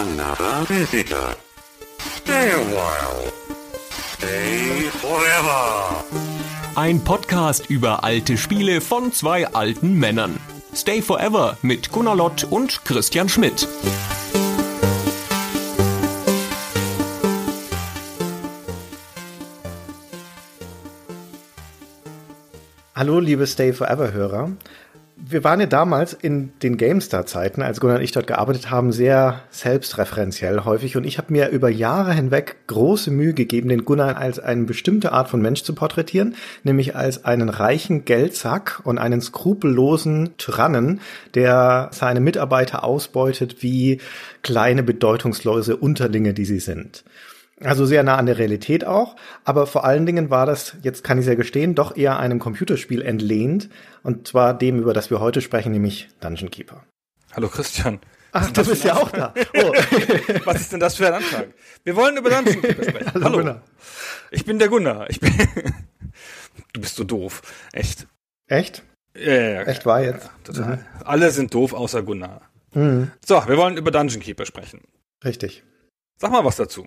another visitor. Stay a while. Stay forever. Ein Podcast über alte Spiele von zwei alten Männern. Stay Forever mit Gunnar Lott und Christian Schmidt. Hallo, liebe Stay Forever-Hörer. Wir waren ja damals in den GameStar-Zeiten, als Gunnar und ich dort gearbeitet haben, sehr selbstreferenziell häufig. Und ich habe mir über Jahre hinweg große Mühe gegeben, den Gunnar als eine bestimmte Art von Mensch zu porträtieren, nämlich als einen reichen Geldsack und einen skrupellosen Tyrannen, der seine Mitarbeiter ausbeutet wie kleine bedeutungslose Unterlinge, die sie sind. Also sehr nah an der Realität auch, aber vor allen Dingen war das, jetzt kann ich ja gestehen, doch eher einem Computerspiel entlehnt, und zwar dem, über das wir heute sprechen, nämlich Dungeon Keeper. Hallo Christian. Ach, du bist ja auch da. Oh. Was ist denn das für ein Antrag? Wir wollen über Dungeon Keeper sprechen. Hallo, Gunnar. Ich bin der Gunnar. Ich bin du bist so doof. Echt. Echt? Ja, ja, ja. Echt war jetzt? Total. Alle sind doof außer Gunnar. So, wir wollen über Dungeon Keeper sprechen. Richtig. Sag mal was dazu.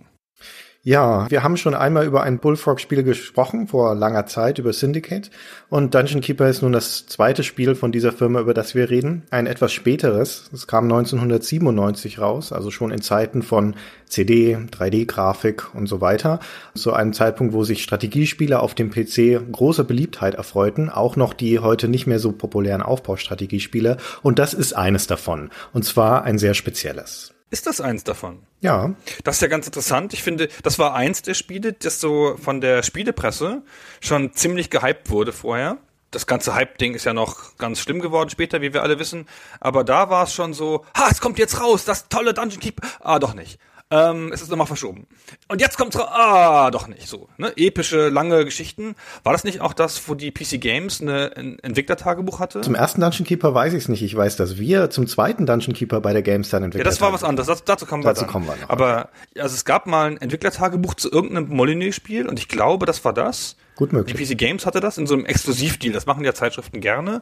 Ja, wir haben schon einmal über ein Bullfrog-Spiel gesprochen, vor langer Zeit, über Syndicate. Und Dungeon Keeper ist nun das zweite Spiel von dieser Firma, über das wir reden. Ein etwas späteres. Es kam 1997 raus, also schon in Zeiten von CD, 3D-Grafik und so weiter. Zu einem Zeitpunkt, wo sich Strategiespiele auf dem PC großer Beliebtheit erfreuten. Auch noch die heute nicht mehr so populären Aufbaustrategiespiele. Und das ist eines davon. Und zwar ein sehr spezielles. Ist das eins davon? Ja, Das ist ja ganz interessant. Ich finde, das war eins der Spiele, das so von der Spielepresse schon ziemlich gehypt wurde vorher. Das ganze Hype-Ding ist ja noch ganz schlimm geworden später, wie wir alle wissen. Aber da war es schon so, ha, es kommt jetzt raus, das tolle Dungeon Keeper. Ah, doch nicht. Ähm, es ist nochmal verschoben. Und jetzt kommt's raus. Ah, doch nicht so. Ne? Epische, lange Geschichten. War das nicht auch das, wo die PC Games eine, ein Entwicklertagebuch hatte? zum ersten Dungeon Keeper weiß ich es nicht. Ich weiß, dass wir zum zweiten Dungeon Keeper bei der GameStar Ja, entwickelt das war haben. was anderes. Das, dazu kommen wir Dazu dann. kommen wir noch. Aber also es gab mal ein Entwicklertagebuch zu irgendeinem Molyneux-Spiel und ich glaube, das war das. Gut möglich. PC Games hatte das in so einem Exklusivdeal. Das machen ja Zeitschriften gerne.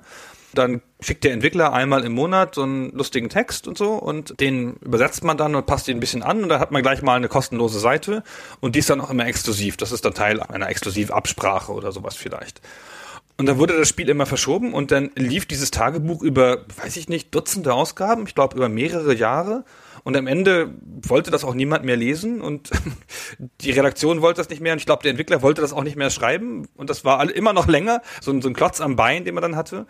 Dann schickt der Entwickler einmal im Monat so einen lustigen Text und so und den übersetzt man dann und passt ihn ein bisschen an und dann hat man gleich mal eine kostenlose Seite und die ist dann auch immer exklusiv. Das ist dann Teil einer Exklusivabsprache oder sowas vielleicht. Und dann wurde das Spiel immer verschoben und dann lief dieses Tagebuch über, weiß ich nicht, Dutzende Ausgaben, ich glaube über mehrere Jahre. Und am Ende wollte das auch niemand mehr lesen und die Redaktion wollte das nicht mehr und ich glaube, der Entwickler wollte das auch nicht mehr schreiben und das war immer noch länger, so ein, so ein Klotz am Bein, den man dann hatte.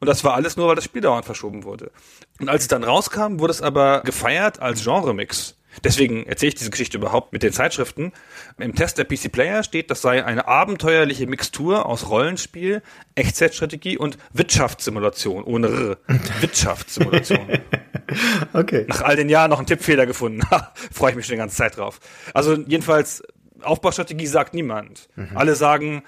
Und das war alles nur, weil das Spiel dauernd verschoben wurde. Und als es dann rauskam, wurde es aber gefeiert als Genre-Mix. Deswegen erzähle ich diese Geschichte überhaupt mit den Zeitschriften. Im Test der PC Player steht, das sei eine abenteuerliche Mixtur aus Rollenspiel, Echtzeitstrategie und Wirtschaftssimulation. Ohne R. Wirtschaftssimulation. Okay. Nach all den Jahren noch einen Tippfehler gefunden. Ha, Freue ich mich schon die ganze Zeit drauf. Also jedenfalls, Aufbaustrategie sagt niemand. Alle sagen,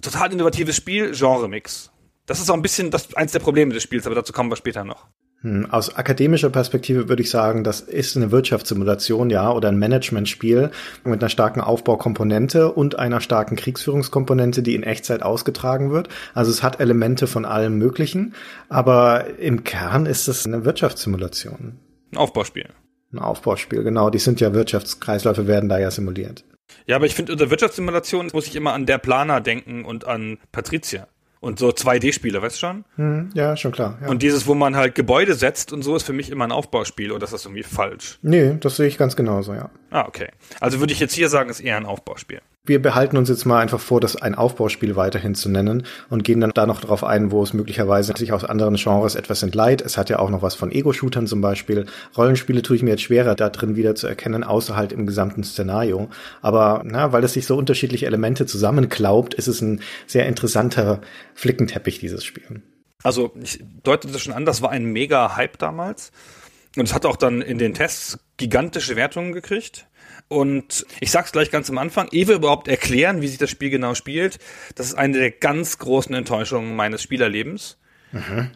total innovatives Spiel, Genre-Mix. Das ist auch ein bisschen das, eins der Probleme des Spiels, aber dazu kommen wir später noch. Hm, Aus akademischer Perspektive würde ich sagen, das ist eine Wirtschaftssimulation, ja, oder ein Managementspiel mit einer starken Aufbaukomponente und einer starken Kriegsführungskomponente, die in Echtzeit ausgetragen wird. Also es hat Elemente von allem Möglichen, aber im Kern ist es eine Wirtschaftssimulation. Ein Aufbauspiel. Ein Aufbauspiel, genau. Die sind ja Wirtschaftskreisläufe, werden da ja simuliert. Ja, aber ich finde, unter Wirtschaftssimulation muss ich immer an der Planer denken und an Patricia. Und so 2D-Spiele, weißt du schon? Hm, ja, schon klar. Ja. Und dieses, wo man halt Gebäude setzt und so, ist für mich immer ein Aufbauspiel oder ist das irgendwie falsch? nee, das sehe ich ganz genauso, ja. Ah, okay. Also würde ich jetzt hier sagen, ist eher ein Aufbauspiel. Wir behalten uns jetzt mal einfach vor, das ein Aufbauspiel weiterhin zu nennen und gehen dann da noch drauf ein, wo es möglicherweise sich aus anderen Genres etwas entleiht. Es hat ja auch noch was von Ego-Shootern zum Beispiel. Rollenspiele tue ich mir jetzt schwerer, da drin wieder zu erkennen, außer halt im gesamten Szenario. Aber na, weil es sich so unterschiedliche Elemente zusammenklaubt, ist es ein sehr interessanter Flickenteppich, dieses Spiel. Also ich deutete das schon an, das war ein mega Hype damals. Und es hat auch dann in den Tests gigantische Wertungen gekriegt. Und ich sag's gleich ganz am Anfang, ehe wir überhaupt erklären, wie sich das Spiel genau spielt, das ist eine der ganz großen Enttäuschungen meines Spielerlebens.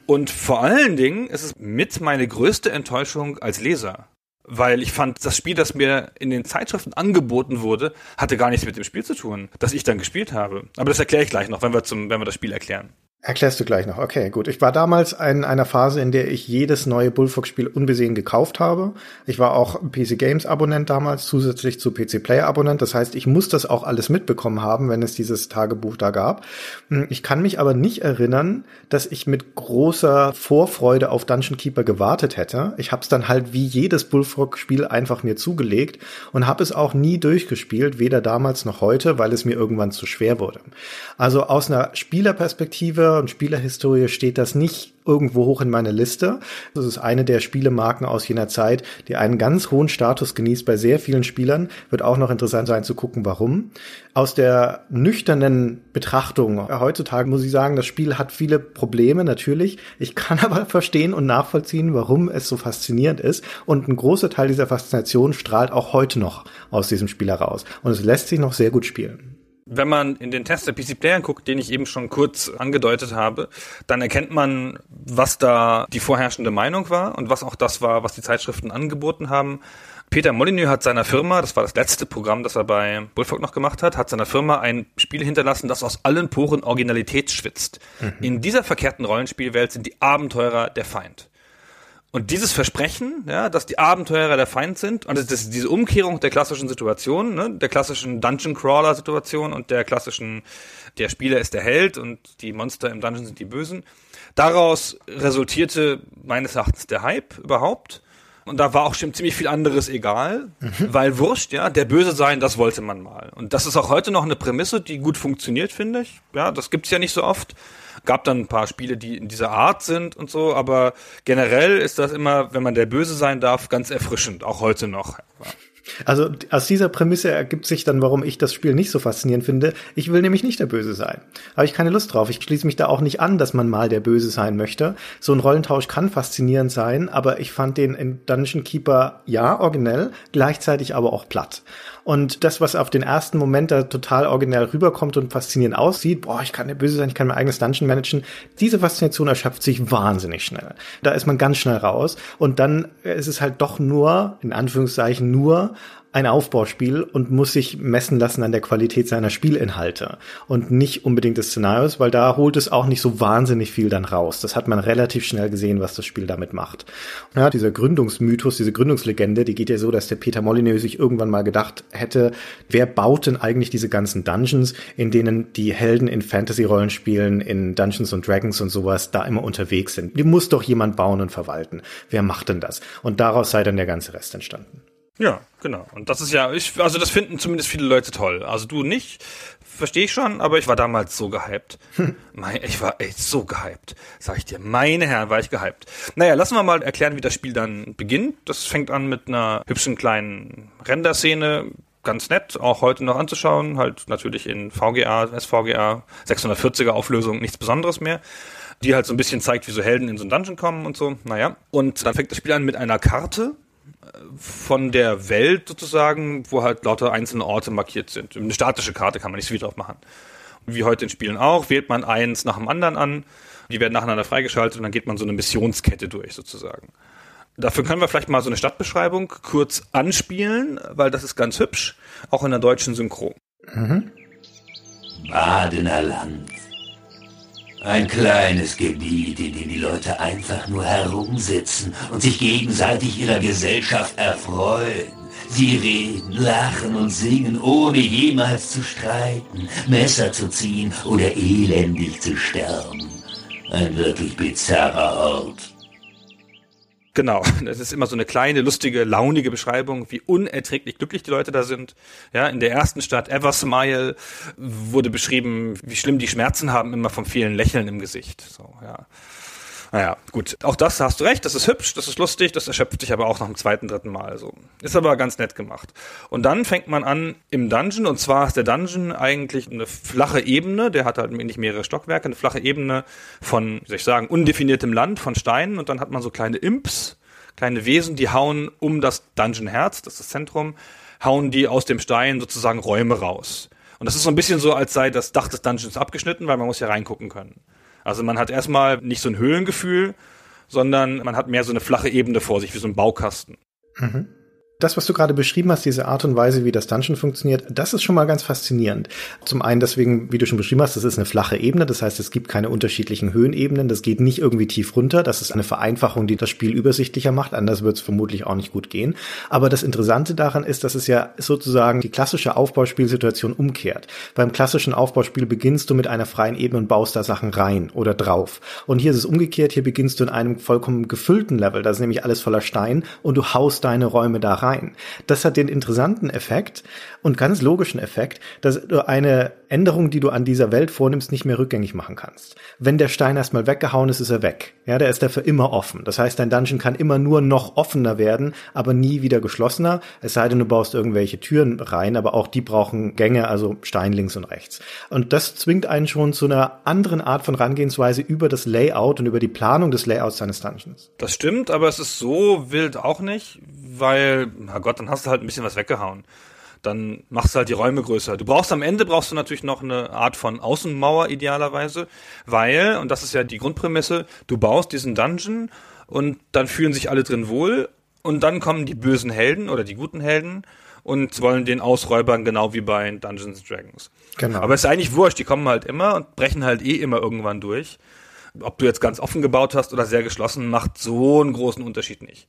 Und vor allen Dingen ist es mit meine größte Enttäuschung als Leser. Weil ich fand, das Spiel, das mir in den Zeitschriften angeboten wurde, hatte gar nichts mit dem Spiel zu tun, das ich dann gespielt habe. Aber das erkläre ich gleich noch, wenn wir, zum, wenn wir das Spiel erklären. Erklärst du gleich noch. Okay, gut. Ich war damals in einer Phase, in der ich jedes neue Bullfrog-Spiel unbesehen gekauft habe. Ich war auch PC Games Abonnent damals, zusätzlich zu PC Player Abonnent. Das heißt, ich muss das auch alles mitbekommen haben, wenn es dieses Tagebuch da gab. Hm, ich kann mich aber nicht erinnern, dass ich mit großer Vorfreude auf Dungeon Keeper gewartet hätte. Ich habe es dann halt wie jedes Bullfrog-Spiel einfach mir zugelegt und habe es auch nie durchgespielt, weder damals noch heute, weil es mir irgendwann zu schwer wurde. Also aus einer Spielerperspektive und Spielerhistorie steht das nicht irgendwo hoch in meiner Liste. Das ist eine der Spielemarken aus jener Zeit, die einen ganz hohen Status genießt bei sehr vielen Spielern. Wird auch noch interessant sein zu gucken, warum. Aus der nüchternen Betrachtung heutzutage muss ich sagen, das Spiel hat viele Probleme, natürlich. Ich kann aber verstehen und nachvollziehen, warum es so faszinierend ist. Und ein großer Teil dieser Faszination strahlt auch heute noch aus diesem Spiel heraus. Und es lässt sich noch sehr gut spielen. Wenn man in den Test der PC Player guckt, den ich eben schon kurz angedeutet habe, dann erkennt man, was da die vorherrschende Meinung war und was auch das war, was die Zeitschriften angeboten haben. Peter Molyneux hat seiner Firma, das war das letzte Programm, das er bei Bullfrog noch gemacht hat, hat seiner Firma ein Spiel hinterlassen, das aus allen Poren Originalität schwitzt. Mhm. In dieser verkehrten Rollenspielwelt sind die Abenteurer der Feind. Und dieses Versprechen, ja, dass die Abenteurer der Feind sind, und das ist diese Umkehrung der klassischen Situation, ne, der klassischen Dungeon Crawler Situation und der klassischen, der Spieler ist der Held und die Monster im Dungeon sind die Bösen. Daraus resultierte meines Erachtens der Hype überhaupt. Und da war auch schon ziemlich viel anderes egal, mhm. weil wurscht, ja, der Böse sein, das wollte man mal. Und das ist auch heute noch eine Prämisse, die gut funktioniert, finde ich. Ja, das gibt's ja nicht so oft. Gab dann ein paar Spiele, die in dieser Art sind und so, aber generell ist das immer, wenn man der Böse sein darf, ganz erfrischend, auch heute noch. Also aus dieser Prämisse ergibt sich dann, warum ich das Spiel nicht so faszinierend finde. Ich will nämlich nicht der Böse sein. Habe ich keine Lust drauf. Ich schließe mich da auch nicht an, dass man mal der Böse sein möchte. So ein Rollentausch kann faszinierend sein, aber ich fand den in Dungeon Keeper ja originell, gleichzeitig aber auch platt. Und das, was auf den ersten Moment da total originell rüberkommt und faszinierend aussieht, boah, ich kann der Böse sein, ich kann mein eigenes Dungeon managen, diese Faszination erschöpft sich wahnsinnig schnell. Da ist man ganz schnell raus und dann ist es halt doch nur, in Anführungszeichen nur, ein Aufbauspiel und muss sich messen lassen an der Qualität seiner Spielinhalte und nicht unbedingt des Szenarios, weil da holt es auch nicht so wahnsinnig viel dann raus. Das hat man relativ schnell gesehen, was das Spiel damit macht. Ja, dieser Gründungsmythos, diese Gründungslegende, die geht ja so, dass der Peter Molyneux sich irgendwann mal gedacht hätte, wer baut denn eigentlich diese ganzen Dungeons, in denen die Helden in Fantasy-Rollenspielen, in Dungeons and Dragons und sowas da immer unterwegs sind. Die muss doch jemand bauen und verwalten. Wer macht denn das? Und daraus sei dann der ganze Rest entstanden. Ja, genau. Und das ist ja, ich, also das finden zumindest viele Leute toll. Also du nicht, verstehe ich schon, aber ich war damals so gehypt. Hm. Ich war echt so gehypt. Sag ich dir, meine Herren, war ich gehypt. Naja, lassen wir mal erklären, wie das Spiel dann beginnt. Das fängt an mit einer hübschen kleinen Render-Szene. Ganz nett, auch heute noch anzuschauen. Halt natürlich in VGA, SVGA, 640er Auflösung, nichts Besonderes mehr die halt so ein bisschen zeigt, wie so Helden in so ein Dungeon kommen und so. Naja. Und dann fängt das Spiel an mit einer Karte, von der Welt sozusagen, wo halt lauter einzelne Orte markiert sind. Eine statische Karte kann man nicht so viel drauf machen. Wie heute in Spielen auch, wählt man eins nach dem anderen an. Die werden nacheinander freigeschaltet und dann geht man so eine Missionskette durch sozusagen. Dafür können wir vielleicht mal so eine Stadtbeschreibung kurz anspielen, weil das ist ganz hübsch, auch in der deutschen Synchro. Mhm. Badener Land ein kleines Gebiet, in dem die Leute einfach nur herumsitzen und sich gegenseitig ihrer Gesellschaft erfreuen. Sie reden, lachen und singen, ohne jemals zu streiten, Messer zu ziehen oder elendig zu sterben. Ein wirklich bizarrer Ort. Genau, das ist immer so eine kleine, lustige, launige Beschreibung, wie unerträglich glücklich die Leute da sind. Ja, in der ersten Stadt Eversmile wurde beschrieben, wie schlimm die Schmerzen haben, immer vom vielen Lächeln im Gesicht. So, ja. Naja, gut. Auch das hast du recht, das ist hübsch, das ist lustig, das erschöpft dich aber auch nach dem zweiten, dritten Mal. So. Ist aber ganz nett gemacht. Und dann fängt man an im Dungeon, und zwar ist der Dungeon eigentlich eine flache Ebene, der hat halt nicht mehrere Stockwerke, eine flache Ebene von, wie soll ich sagen, undefiniertem Land, von Steinen, und dann hat man so kleine Imps, kleine Wesen, die hauen um das Dungeon-Herz, das ist das Zentrum, hauen die aus dem Stein sozusagen Räume raus. Und das ist so ein bisschen so, als sei das Dach des Dungeons abgeschnitten, weil man muss ja reingucken können. Also man hat erstmal nicht so ein Höhlengefühl, sondern man hat mehr so eine flache Ebene vor sich, wie so ein Baukasten. Mhm. Das, was du gerade beschrieben hast, diese Art und Weise, wie das Dungeon funktioniert, das ist schon mal ganz faszinierend. Zum einen deswegen, wie du schon beschrieben hast, das ist eine flache Ebene, das heißt, es gibt keine unterschiedlichen Höhenebenen, das geht nicht irgendwie tief runter, das ist eine Vereinfachung, die das Spiel übersichtlicher macht, anders wird es vermutlich auch nicht gut gehen. Aber das Interessante daran ist, dass es ja sozusagen die klassische Aufbauspielsituation umkehrt. Beim klassischen Aufbauspiel beginnst du mit einer freien Ebene und baust da Sachen rein oder drauf. Und hier ist es umgekehrt, hier beginnst du in einem vollkommen gefüllten Level, da ist nämlich alles voller Stein und du haust deine Räume da rein rein. Das hat den interessanten Effekt und ganz logischen Effekt, dass du eine Änderung, die du an dieser Welt vornimmst, nicht mehr rückgängig machen kannst. Wenn der Stein erstmal weggehauen ist, ist er weg. Ja, der ist dafür immer offen. Das heißt, dein Dungeon kann immer nur noch offener werden, aber nie wieder geschlossener. Es sei denn, du baust irgendwelche Türen rein, aber auch die brauchen Gänge, also Stein links und rechts. Und das zwingt einen schon zu einer anderen Art von Rangehensweise über das Layout und über die Planung des Layouts seines Dungeons. Das stimmt, aber es ist so wild auch nicht, weil, na Gott, dann hast du halt ein bisschen was weggehauen. Dann machst du halt die Räume größer. Du brauchst am Ende brauchst du natürlich noch eine Art von Außenmauer idealerweise, weil, und das ist ja die Grundprämisse, du baust diesen Dungeon und dann fühlen sich alle drin wohl und dann kommen die bösen Helden oder die guten Helden und wollen den ausräubern, genau wie bei Dungeons Dragons. Genau. Aber es ist eigentlich wurscht, die kommen halt immer und brechen halt eh immer irgendwann durch. Ob du jetzt ganz offen gebaut hast oder sehr geschlossen, macht so einen großen Unterschied nicht.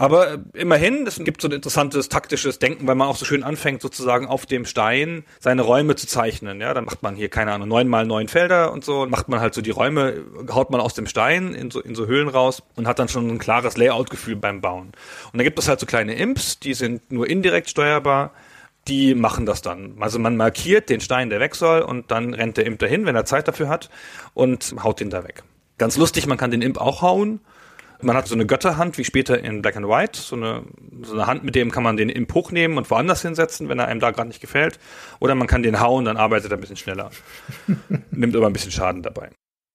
Aber äh, immerhin, es gibt so ein interessantes taktisches Denken, weil man auch so schön anfängt, sozusagen auf dem Stein seine Räume zu zeichnen. Ja, dann macht man hier, keine Ahnung, neun mal neun Felder und so, macht man halt so die Räume, haut man aus dem Stein in so, in so Höhlen raus und hat dann schon ein klares Layout-Gefühl beim Bauen. Und dann gibt es halt so kleine Imps, die sind nur indirekt steuerbar die machen das dann. Also man markiert den Stein, der weg soll, und dann rennt der Imp dahin, wenn er Zeit dafür hat, und haut den da weg. Ganz lustig, man kann den Imp auch hauen man hat so eine Götterhand, wie später in Black and White, so eine, so eine Hand, mit dem kann man den Imp hochnehmen und woanders hinsetzen, wenn er einem da gerade nicht gefällt. Oder man kann den hauen, dann arbeitet er ein bisschen schneller. Nimmt aber ein bisschen Schaden dabei.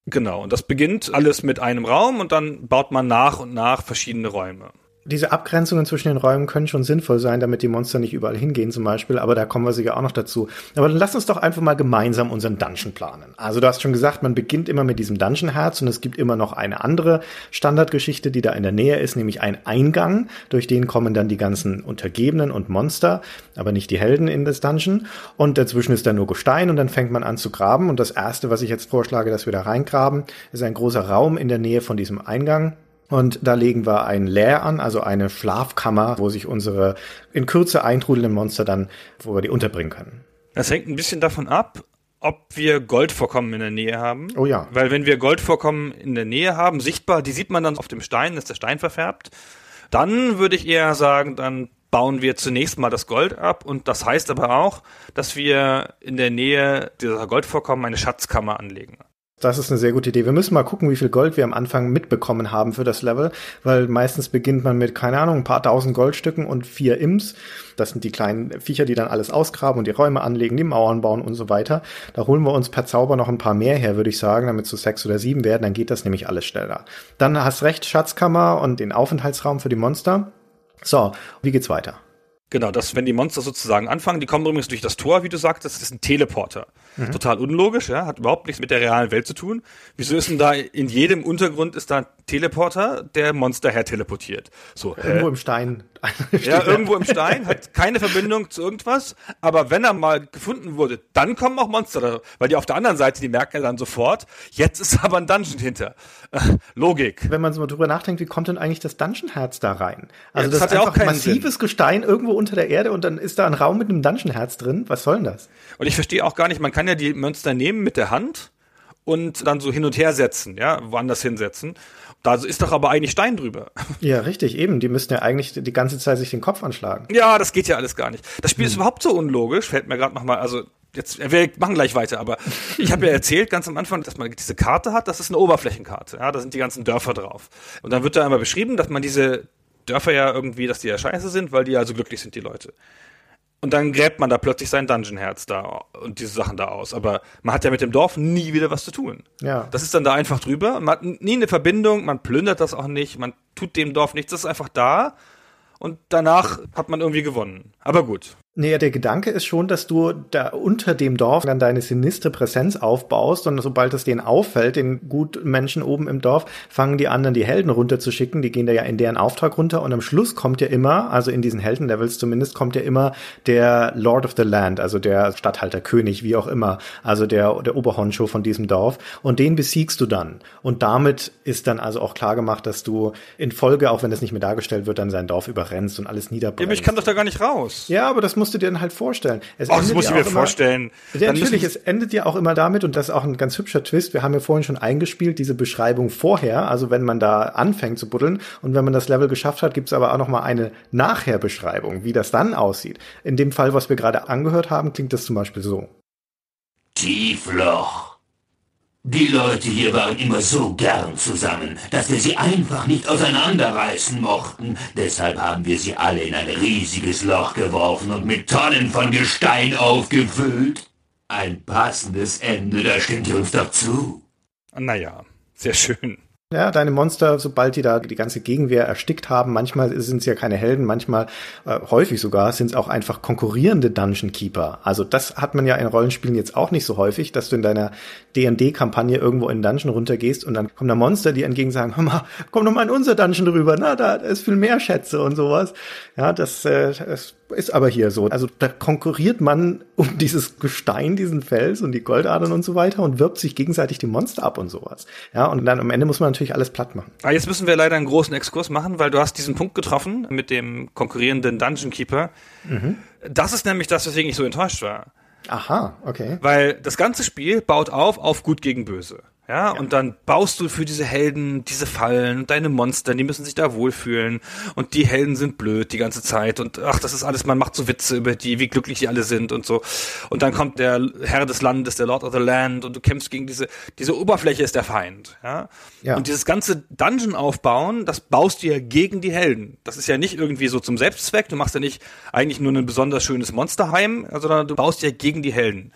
Genau, und das beginnt alles mit einem Raum und dann baut man nach und nach verschiedene Räume diese Abgrenzungen zwischen den Räumen können schon sinnvoll sein, damit die Monster nicht überall hingehen zum Beispiel, aber da kommen wir sicher auch noch dazu. Aber dann lass uns doch einfach mal gemeinsam unseren Dungeon planen. Also du hast schon gesagt, man beginnt immer mit diesem Dungeon-Herz und es gibt immer noch eine andere Standardgeschichte, die da in der Nähe ist, nämlich ein Eingang, durch den kommen dann die ganzen Untergebenen und Monster, aber nicht die Helden in das Dungeon. Und dazwischen ist dann nur Gestein und dann fängt man an zu graben. Und das erste, was ich jetzt vorschlage, dass wir da reingraben, ist ein großer Raum in der Nähe von diesem Eingang und da legen wir ein Lair an, also eine Schlafkammer, wo sich unsere in Kürze eintrudelnden Monster dann, wo wir die unterbringen können. Das hängt ein bisschen davon ab, ob wir Goldvorkommen in der Nähe haben. Oh ja. Weil wenn wir Goldvorkommen in der Nähe haben, sichtbar, die sieht man dann auf dem Stein, ist der Stein verfärbt, dann würde ich eher sagen, dann bauen wir zunächst mal das Gold ab und das heißt aber auch, dass wir in der Nähe dieser Goldvorkommen eine Schatzkammer anlegen. Das ist eine sehr gute Idee. Wir müssen mal gucken, wie viel Gold wir am Anfang mitbekommen haben für das Level, weil meistens beginnt man mit, keine Ahnung, ein paar tausend Goldstücken und vier Imps. Das sind die kleinen Viecher, die dann alles ausgraben und die Räume anlegen, die Mauern bauen und so weiter. Da holen wir uns per Zauber noch ein paar mehr her, würde ich sagen, damit so sechs oder sieben werden, dann geht das nämlich alles schneller. Dann hast recht, Schatzkammer und den Aufenthaltsraum für die Monster. So, wie geht's weiter? Genau, das, wenn die Monster sozusagen anfangen, die kommen übrigens durch das Tor, wie du sagtest, das ist ein Teleporter. Mhm. Total unlogisch, ja, hat überhaupt nichts mit der realen Welt zu tun. Wieso ist denn da in jedem Untergrund ist da ein Teleporter, der Monster her teleportiert? So, irgendwo äh, im Stein. Ja, irgendwo im Stein, hat keine Verbindung zu irgendwas, aber wenn er mal gefunden wurde, dann kommen auch Monster, weil die auf der anderen Seite, die merken ja dann sofort, jetzt ist aber ein Dungeon hinter. Logik. Wenn man so mal drüber nachdenkt, wie kommt denn eigentlich das Dungeon-Herz da rein? Also ja, das, das ist ja einfach massives Sinn. Gestein irgendwo unter der Erde und dann ist da ein Raum mit einem Dungeon-Herz drin. Was soll denn das? Und ich verstehe auch gar nicht, man kann ja die Monster nehmen mit der Hand und dann so hin und her setzen, ja, woanders hinsetzen. Da ist doch aber eigentlich Stein drüber. Ja, richtig, eben. Die müssten ja eigentlich die ganze Zeit sich den Kopf anschlagen. Ja, das geht ja alles gar nicht. Das Spiel hm. ist überhaupt so unlogisch, fällt mir gerade nochmal, also jetzt, wir machen gleich weiter, aber ich habe ja erzählt ganz am Anfang, dass man diese Karte hat, das ist eine Oberflächenkarte, ja, da sind die ganzen Dörfer drauf. Und dann wird da einmal beschrieben, dass man diese Dörfer ja irgendwie, dass die ja scheiße sind, weil die ja so glücklich sind, die Leute. Und dann gräbt man da plötzlich sein Dungeon-Herz da und diese Sachen da aus. Aber man hat ja mit dem Dorf nie wieder was zu tun. Ja. Das ist dann da einfach drüber. Man hat nie eine Verbindung, man plündert das auch nicht, man tut dem Dorf nichts, das ist einfach da. Und danach hat man irgendwie gewonnen. Aber gut. Nee, der Gedanke ist schon, dass du da unter dem Dorf dann deine sinistre Präsenz aufbaust und sobald es denen auffällt, den guten Menschen oben im Dorf, fangen die anderen die Helden runterzuschicken, die gehen da ja in deren Auftrag runter und am Schluss kommt ja immer, also in diesen Heldenlevels zumindest, kommt ja immer der Lord of the Land, also der Statthalter, König, wie auch immer, also der, der Oberhoncho von diesem Dorf und den besiegst du dann und damit ist dann also auch klar gemacht, dass du in Folge, auch wenn das nicht mehr dargestellt wird, dann sein Dorf überrennst und alles niederbrennst. Ja, aber ich kann doch da gar nicht raus. Ja, aber das musst du dir dann halt vorstellen. Es Oh, das endet muss ich ja mir immer- vorstellen. Ja, natürlich, es endet ja auch immer damit, und das ist auch ein ganz hübscher Twist, wir haben ja vorhin schon eingespielt, diese Beschreibung vorher, also wenn man da anfängt zu buddeln und wenn man das Level geschafft hat, gibt es aber auch noch mal eine Nachher-Beschreibung, wie das dann aussieht. In dem Fall, was wir gerade angehört haben, klingt das zum Beispiel so. Tiefloch. Die Leute hier waren immer so gern zusammen, dass wir sie einfach nicht auseinanderreißen mochten. Deshalb haben wir sie alle in ein riesiges Loch geworfen und mit Tonnen von Gestein aufgefüllt. Ein passendes Ende, da stimmt ihr uns doch zu. Naja, sehr schön. Ja, deine Monster, sobald die da die ganze Gegenwehr erstickt haben, manchmal sind es ja keine Helden, manchmal, äh, häufig sogar, sind es auch einfach konkurrierende Dungeon Keeper. Also das hat man ja in Rollenspielen jetzt auch nicht so häufig, dass du in deiner D&D-Kampagne irgendwo in den Dungeon runtergehst und dann kommen da Monster, die entgegen sagen, hör mal, komm doch mal in unser Dungeon rüber, na, da ist viel mehr Schätze und sowas. Ja, das, äh, das ist aber hier so. Also da konkurriert man um dieses Gestein, diesen Fels und die Goldadern und so weiter und wirbt sich gegenseitig die Monster ab und sowas. Ja, und dann am Ende muss man natürlich alles platt machen. Ah, jetzt müssen wir leider einen großen Exkurs machen, weil du hast diesen Punkt getroffen mit dem konkurrierenden Dungeon Keeper. Das ist nämlich das, weswegen ich so enttäuscht war. Aha, okay. Weil das ganze Spiel baut auf auf gut gegen böse. Ja, und dann baust du für diese Helden diese Fallen und deine Monster, die müssen sich da wohlfühlen und die Helden sind blöd die ganze Zeit und ach, das ist alles, man macht so Witze über die, wie glücklich die alle sind und so. Und dann kommt der Herr des Landes, der Lord of the Land und du kämpfst gegen diese, diese Oberfläche ist der Feind. Ja, Ja. und dieses ganze Dungeon aufbauen, das baust du ja gegen die Helden. Das ist ja nicht irgendwie so zum Selbstzweck, du machst ja nicht eigentlich nur ein besonders schönes Monsterheim, sondern du baust ja gegen die Helden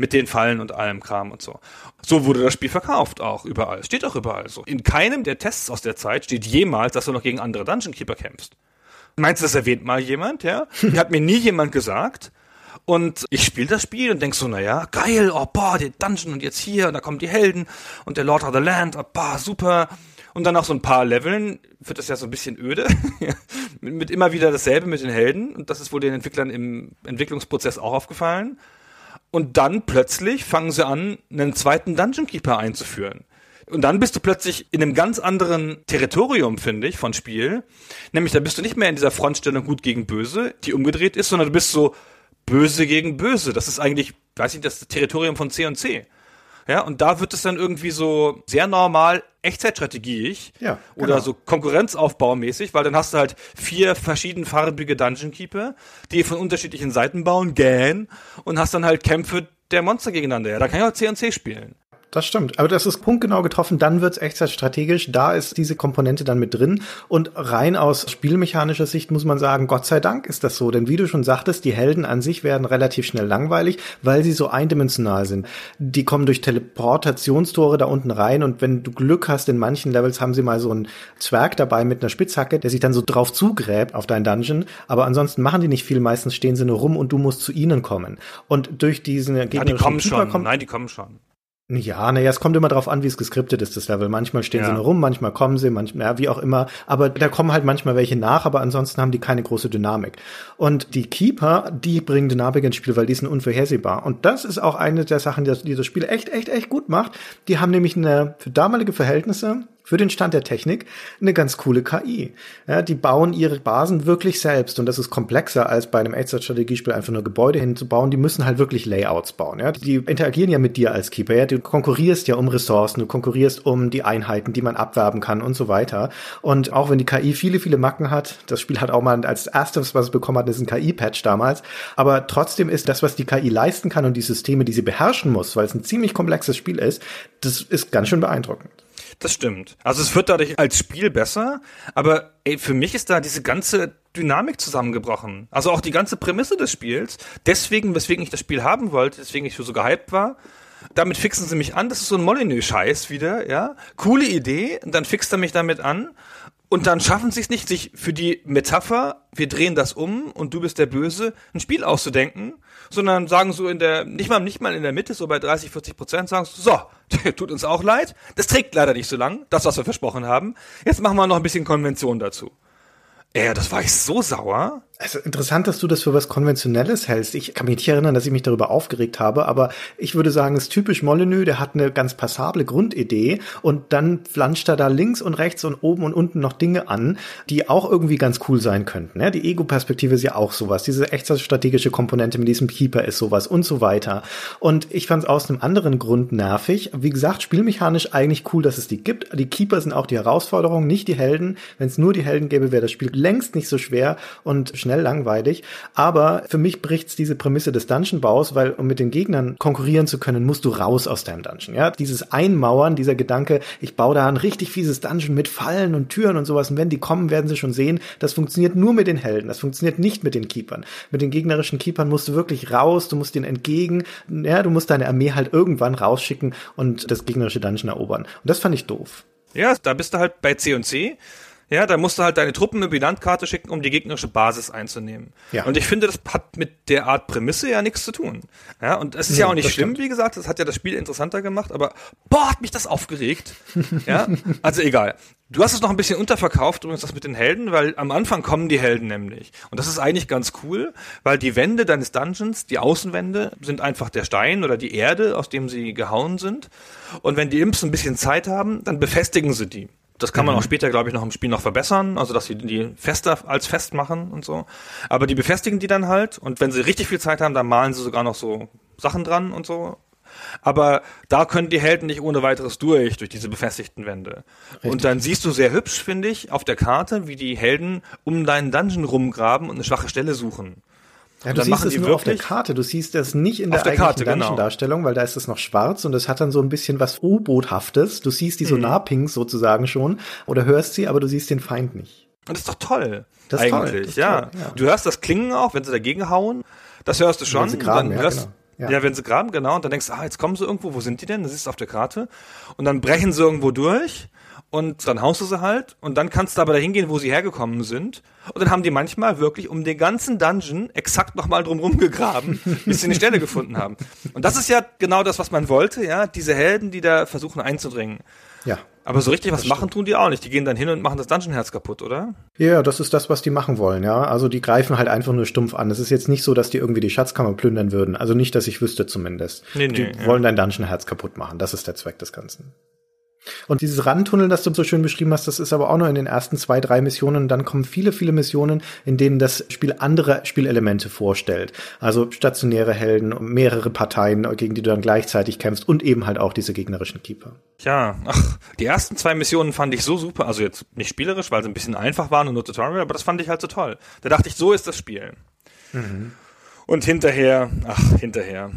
mit den Fallen und allem Kram und so. So wurde das Spiel verkauft auch überall. Steht auch überall so. In keinem der Tests aus der Zeit steht jemals, dass du noch gegen andere Dungeon Keeper kämpfst. Meinst du, das erwähnt mal jemand, ja? Hat mir nie jemand gesagt. Und ich spiele das Spiel und denk so, naja, geil, oh boah, der Dungeon und jetzt hier, und da kommen die Helden und der Lord of the Land, oh boah, super. Und dann nach so ein paar Leveln wird das ja so ein bisschen öde. mit, mit immer wieder dasselbe mit den Helden. Und das ist wohl den Entwicklern im Entwicklungsprozess auch aufgefallen. Und dann plötzlich fangen sie an, einen zweiten Dungeon Keeper einzuführen. Und dann bist du plötzlich in einem ganz anderen Territorium, finde ich, von Spiel. Nämlich, da bist du nicht mehr in dieser Frontstellung gut gegen böse, die umgedreht ist, sondern du bist so böse gegen böse. Das ist eigentlich, weiß ich, das Territorium von C und C. Ja, und da wird es dann irgendwie so sehr normal Echtzeitstrategiig Ja, oder genau. so Konkurrenzaufbaumäßig, weil dann hast du halt vier verschiedenfarbige Dungeon Keeper, die von unterschiedlichen Seiten bauen, gähn, und hast dann halt Kämpfe der Monster gegeneinander. Ja, da kann ich auch C und C spielen. Das stimmt. Aber das ist punktgenau getroffen. Dann wird's echtzeit strategisch. Da ist diese Komponente dann mit drin. Und rein aus spielmechanischer Sicht muss man sagen, Gott sei Dank ist das so. Denn wie du schon sagtest, die Helden an sich werden relativ schnell langweilig, weil sie so eindimensional sind. Die kommen durch Teleportationstore da unten rein. Und wenn du Glück hast, in manchen Levels haben sie mal so einen Zwerg dabei mit einer Spitzhacke, der sich dann so drauf zugräbt auf dein Dungeon. Aber ansonsten machen die nicht viel. Meistens stehen sie nur rum und du musst zu ihnen kommen. Und durch diesen Ja, die gegnerischen kommen schon. Nein, die kommen schon. Ja, naja, es kommt immer drauf an, wie es geskriptet ist, das Level. Manchmal stehen sie Ja. nur rum, manchmal kommen sie, manchmal, ja, wie auch immer. Aber da kommen halt manchmal welche nach, aber ansonsten haben die keine große Dynamik. Und die Keeper, die bringen Dynamik ins Spiel, weil die sind unvorhersehbar. Und das ist auch eine der Sachen, die das- die das Spiel echt, echt, echt gut macht. Die haben nämlich eine, für damalige Verhältnisse, für den Stand der Technik, eine ganz coole KI. Ja, die bauen ihre Basen wirklich selbst und das ist komplexer als bei einem Echtzeitstrategiespiel einfach nur Gebäude hinzubauen. Die müssen halt wirklich Layouts bauen. Ja, die interagieren ja mit dir als Keeper. Ja, du konkurrierst ja um Ressourcen, du konkurrierst um die Einheiten, die man abwerben kann und so weiter. Und auch wenn die KI viele, viele Macken hat, das Spiel hat auch mal als erstes, was es bekommen hat, ist ein KI-Patch damals. Aber trotzdem ist das, was die KI leisten kann und die Systeme, die sie beherrschen muss, weil es ein ziemlich komplexes Spiel ist, das ist ganz schön beeindruckend. Das stimmt. Also es wird dadurch als Spiel besser, aber ey, für mich ist da diese ganze Dynamik zusammengebrochen. Also auch die ganze Prämisse des Spiels. Deswegen, weswegen ich das Spiel haben wollte, deswegen ich so gehypt war. Damit fixen sie mich an. Das ist so ein Molyneux-Scheiß wieder, ja. Coole Idee. Und dann fixt er mich damit an. Und dann schaffen sie es nicht, sich für die Metapher, wir drehen das um und du bist der Böse, ein Spiel auszudenken, sondern sagen so in der, nicht mal, nicht mal in der Mitte, so bei 30, 40 Prozent, sagen so, tut uns auch leid, das trägt leider nicht so lang, das, was wir versprochen haben, jetzt machen wir noch ein bisschen Konvention dazu. Ja, das war ich so sauer. Also interessant, dass du das für was Konventionelles hältst. Ich kann mich nicht erinnern, dass ich mich darüber aufgeregt habe, aber ich würde sagen, es ist typisch Molyneux, der hat eine ganz passable Grundidee und dann flanscht er da links und rechts und oben und unten noch Dinge an, die auch irgendwie ganz cool sein könnten. Ja, die Ego-Perspektive ist ja auch sowas. Diese extra strategische Komponente mit diesem Keeper ist sowas und so weiter. Und ich fand es aus einem anderen Grund nervig. Wie gesagt, spielmechanisch eigentlich cool, dass es die gibt. Die Keeper sind auch die Herausforderung, nicht die Helden. Wenn es nur die Helden gäbe, wäre das Spiel längst nicht so schwer und schnell schnell langweilig. Aber für mich bricht's diese Prämisse des Dungeon-Baus, weil um mit den Gegnern konkurrieren zu können, musst du raus aus deinem Dungeon. Ja, dieses Einmauern, dieser Gedanke, ich baue da ein richtig fieses Dungeon mit Fallen und Türen und sowas. Und wenn die kommen, werden sie schon sehen. Das funktioniert nur mit den Helden. Das funktioniert nicht mit den Keepern. Mit den gegnerischen Keepern musst du wirklich raus. Du musst ihnen entgegen. Ja, du musst deine Armee halt irgendwann rausschicken und das gegnerische Dungeon erobern. Und das fand ich doof. Ja, da bist du halt bei C und C ja, da musst du halt deine Truppen über die Landkarte schicken, um die gegnerische Basis einzunehmen. Ja. Und ich finde, das hat mit der Art Prämisse ja nichts zu tun. Ja, und es ist nee, ja auch nicht schlimm, stimmt. wie gesagt, das hat ja das Spiel interessanter gemacht, aber boah, hat mich das aufgeregt. ja, also egal. Du hast es noch ein bisschen unterverkauft, übrigens das mit den Helden, weil am Anfang kommen die Helden nämlich. Und das ist eigentlich ganz cool, weil die Wände deines Dungeons, die Außenwände, sind einfach der Stein oder die Erde, aus dem sie gehauen sind. Und wenn die Imps ein bisschen Zeit haben, dann befestigen sie die. Das kann man mhm. auch später, glaube ich, noch im Spiel noch verbessern, also dass sie die fester als fest machen und so. Aber die befestigen die dann halt und wenn sie richtig viel Zeit haben, dann malen sie sogar noch so Sachen dran und so. Aber da können die Helden nicht ohne weiteres durch, durch diese befestigten Wände. Richtig. Und dann siehst du sehr hübsch, finde ich, auf der Karte, wie die Helden um deinen Dungeon rumgraben und eine schwache Stelle suchen. Ja, du siehst es nur auf der Karte. Du siehst das nicht in der, der eigentlichen genau. Dungeon-Darstellung, weil da ist es noch schwarz und es hat dann so ein bisschen was U-Boothaftes. Du siehst die Sonarpings mhm. sozusagen schon oder hörst sie, aber du siehst den Feind nicht. Und das ist doch toll. Das ist eigentlich, toll. Das ja. Toll, ja. Du hörst das Klingen auch, wenn sie dagegen hauen. Das hörst du schon. Wenn sie graben, ja, hörst, genau. ja. ja, wenn sie graben, genau. Und dann denkst du, ah, jetzt kommen sie irgendwo, wo sind die denn? Das ist auf der Karte. Und dann brechen sie irgendwo durch und dann haust du sie halt und dann kannst du aber dahin gehen, wo sie hergekommen sind. Und dann haben die manchmal wirklich um den ganzen Dungeon exakt nochmal drumherum gegraben, bis sie eine Stelle gefunden haben. Und das ist ja genau das, was man wollte, ja, diese Helden, die da versuchen einzudringen. Ja. Aber so richtig was machen tun die auch nicht. Die gehen dann hin und machen das Dungeon-Herz kaputt, oder? Ja, das ist das, was die machen wollen, ja. Also die greifen halt einfach nur stumpf an. Es ist jetzt nicht so, dass die irgendwie die Schatzkammer plündern würden. Also nicht, dass ich wüsste zumindest. Nee, nee, die ja. wollen dein Dungeon-Herz kaputt machen. Das ist der Zweck des Ganzen. Und dieses Randtunnel, das du so schön beschrieben hast, das ist aber auch nur in den ersten zwei, drei Missionen. Dann kommen viele, viele Missionen, in denen das Spiel andere Spielelemente vorstellt. Also stationäre Helden, mehrere Parteien, gegen die du dann gleichzeitig kämpfst und eben halt auch diese gegnerischen Keeper. Ja, ach, die ersten zwei Missionen fand ich so super. Also jetzt nicht spielerisch, weil sie ein bisschen einfach waren und nur Tutorial, aber das fand ich halt so toll. Da dachte ich, so ist das Spiel. Mhm. Und hinterher, ach, hinterher.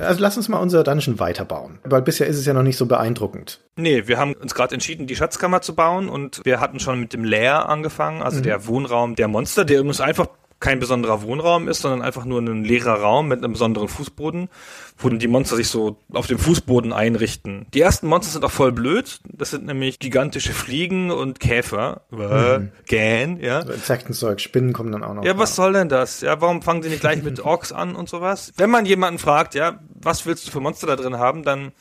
Also lass uns mal unser Dungeon weiterbauen. Weil bisher ist es ja noch nicht so beeindruckend. Nee, wir haben uns gerade entschieden, die Schatzkammer zu bauen und wir hatten schon mit dem Lair angefangen, also mhm. der Wohnraum der Monster, der uns einfach kein besonderer Wohnraum ist, sondern einfach nur ein leerer Raum mit einem besonderen Fußboden, wo die Monster sich so auf dem Fußboden einrichten. Die ersten Monster sind auch voll blöd. Das sind nämlich gigantische Fliegen und Käfer. Mhm. Gähn, ja. Also Insektenzeug, Spinnen kommen dann auch noch. Ja, was soll denn das? Ja, warum fangen sie nicht gleich mit Orks an und sowas? Wenn man jemanden fragt, ja, was willst du für Monster da drin haben, dann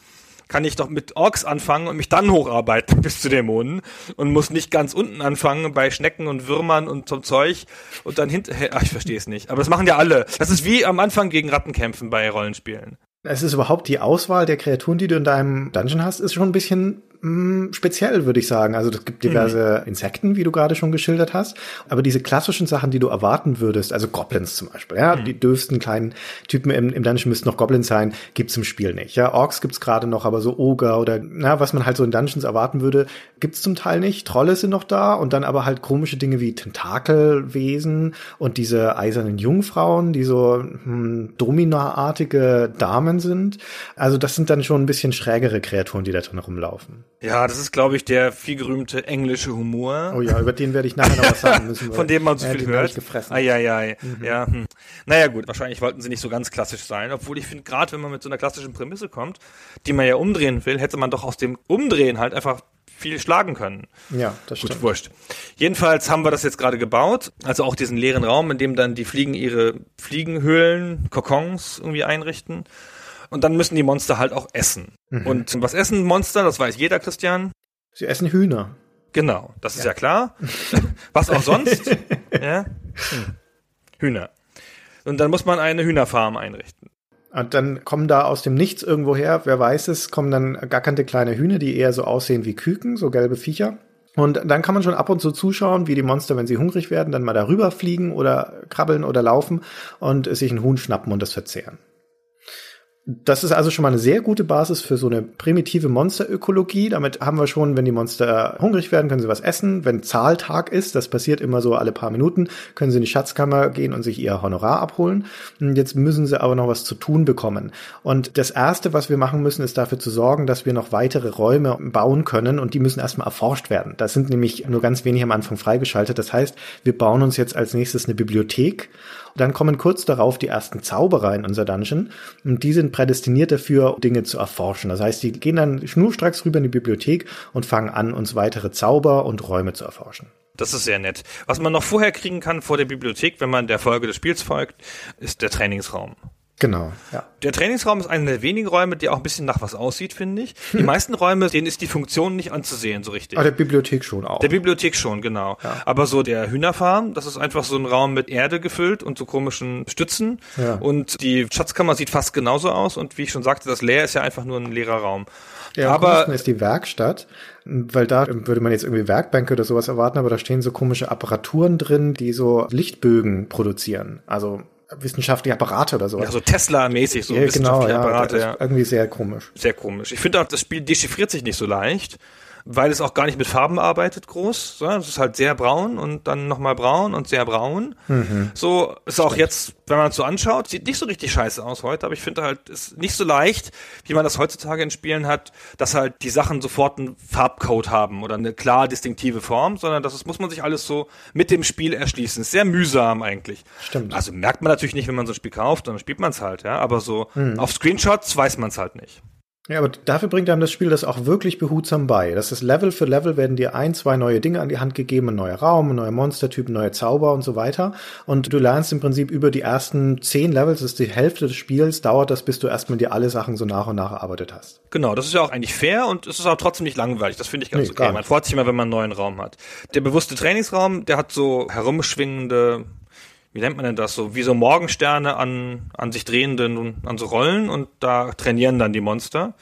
kann ich doch mit Orks anfangen und mich dann hocharbeiten bis zu Dämonen und muss nicht ganz unten anfangen bei Schnecken und Würmern und zum Zeug und dann hinterher, ach, ich verstehe es nicht. Aber das machen ja alle. Das ist wie am Anfang gegen Ratten kämpfen bei Rollenspielen. Es ist überhaupt die Auswahl der Kreaturen, die du in deinem Dungeon hast, ist schon ein bisschen mh, mm, speziell, würde ich sagen. Also es gibt diverse mhm. Insekten, wie du gerade schon geschildert hast, aber diese klassischen Sachen, die du erwarten würdest, also Goblins zum Beispiel, ja, mhm. die dürfsten kleinen Typen im, im Dungeon müssten noch Goblins sein, gibt's im Spiel nicht. Ja, Orks gibt's gerade noch, aber so Ogre oder na, was man halt so in Dungeons erwarten würde, gibt's zum Teil nicht. Trolle sind noch da und dann aber halt komische Dinge wie Tentakelwesen und diese eisernen Jungfrauen, die so hm, Domina-artige Damen sind. Also das sind dann schon ein bisschen schrägere Kreaturen, die da drin rumlaufen. Ja, das ist, glaube ich, der viel gerühmte englische Humor. Oh ja, über den werde ich nachher noch was sagen müssen. Von dem man so ja, viel hört. Eieiei. Mhm. Ja, hm. Naja, gut, wahrscheinlich wollten sie nicht so ganz klassisch sein, obwohl ich finde, gerade wenn man mit so einer klassischen Prämisse kommt, die man ja umdrehen will, hätte man doch aus dem Umdrehen halt einfach viel schlagen können. Ja, das stimmt. Gut, wurscht. Jedenfalls haben wir das jetzt gerade gebaut, also auch diesen leeren Raum, in dem dann die Fliegen ihre Fliegenhöhlen, Kokons irgendwie einrichten. Und dann müssen die Monster halt auch essen. Mhm. Und was essen Monster? Das weiß jeder, Christian. Sie essen Hühner. Genau, das ist ja, klar. Was auch sonst? ja? Hm. Hühner. Und dann muss man eine Hühnerfarm einrichten. Und dann kommen da aus dem Nichts irgendwoher, wer weiß es, kommen dann gackernde kleine Hühner, die eher so aussehen wie Küken, so gelbe Viecher. Und dann kann man schon ab und zu zuschauen, wie die Monster, wenn sie hungrig werden, dann mal darüber fliegen oder krabbeln oder laufen und sich ein Huhn schnappen und das verzehren. Das ist also schon mal eine sehr gute Basis für so eine primitive Monsterökologie. Damit haben wir schon, wenn die Monster hungrig werden, können sie was essen. Wenn Zahltag ist, das passiert immer so alle paar Minuten, können sie in die Schatzkammer gehen und sich ihr Honorar abholen. Jetzt müssen sie aber noch was zu tun bekommen. Und das erste, was wir machen müssen, ist dafür zu sorgen, dass wir noch weitere Räume bauen können und die müssen erstmal erforscht werden. Das sind nämlich nur ganz wenig am Anfang freigeschaltet. Das heißt, wir bauen uns jetzt als nächstes eine Bibliothek dann kommen kurz darauf die ersten Zauberer in unser Dungeon und die sind prädestiniert dafür, Dinge zu erforschen. Das heißt, die gehen dann schnurstracks rüber in die Bibliothek und fangen an, uns weitere Zauber und Räume zu erforschen. Das ist sehr nett. Was man noch vorher kriegen kann vor der Bibliothek, wenn man der Folge des Spiels folgt, ist der Trainingsraum. Genau, ja. Der Trainingsraum ist einer der wenigen Räume, der auch ein bisschen nach was aussieht, finde ich. Die meisten Räume, denen ist die Funktion nicht anzusehen, so richtig. Aber der Bibliothek schon auch. Der Bibliothek schon, genau. Ja. Aber so der Hühnerfarm, das ist einfach so ein Raum mit Erde gefüllt und so komischen Stützen. Ja. Und die Schatzkammer sieht fast genauso aus. Und wie ich schon sagte, das Leer ist ja einfach nur ein leerer Raum. Ja, aber ist die Werkstatt, weil da würde man jetzt irgendwie Werkbänke oder sowas erwarten, aber da stehen so komische Apparaturen drin, die so Lichtbögen produzieren. Also wissenschaftliche Apparate oder sowas. ja, so Tesla-mäßig, so Ja, genau, wissenschaftliche ja, Apparate. Ja. irgendwie sehr komisch. Sehr komisch. Ich finde auch, das Spiel dechiffriert sich nicht so leicht, weil es auch gar nicht mit Farben arbeitet groß. So, Es ist halt sehr braun und dann nochmal braun und sehr braun. Mhm. So ist auch jetzt, wenn man es so anschaut, sieht nicht so richtig scheiße aus heute, aber ich finde halt, ist nicht so leicht, wie man das heutzutage in Spielen hat, dass halt die Sachen sofort einen Farbcode haben oder eine klar distinktive Form, sondern das ist, muss man sich alles so mit dem Spiel erschließen. Ist sehr mühsam eigentlich. Stimmt. Also merkt man natürlich nicht, wenn man so ein Spiel kauft, dann spielt man es halt, ja. Aber so Mhm. auf Screenshots weiß man es halt nicht. Ja, aber dafür bringt einem das Spiel das auch wirklich behutsam bei. Das ist Level für Level werden dir ein, zwei neue Dinge an die Hand gegeben, ein neuer Raum, ein neuer Monstertyp, neue Zauber und so weiter. Und du lernst im Prinzip über die ersten zehn Levels, das ist die Hälfte des Spiels, dauert das, bis du erstmal dir alle Sachen so nach und nach erarbeitet hast. Genau, das ist ja auch eigentlich fair und es ist auch trotzdem nicht langweilig. Das finde ich ganz Nee, okay. Man freut sich immer, wenn man einen neuen Raum hat. Der bewusste Trainingsraum, der hat so herumschwingende, wie nennt man denn das, so wie so Morgensterne an, an sich drehenden, an so Rollen und da trainieren dann die Monster.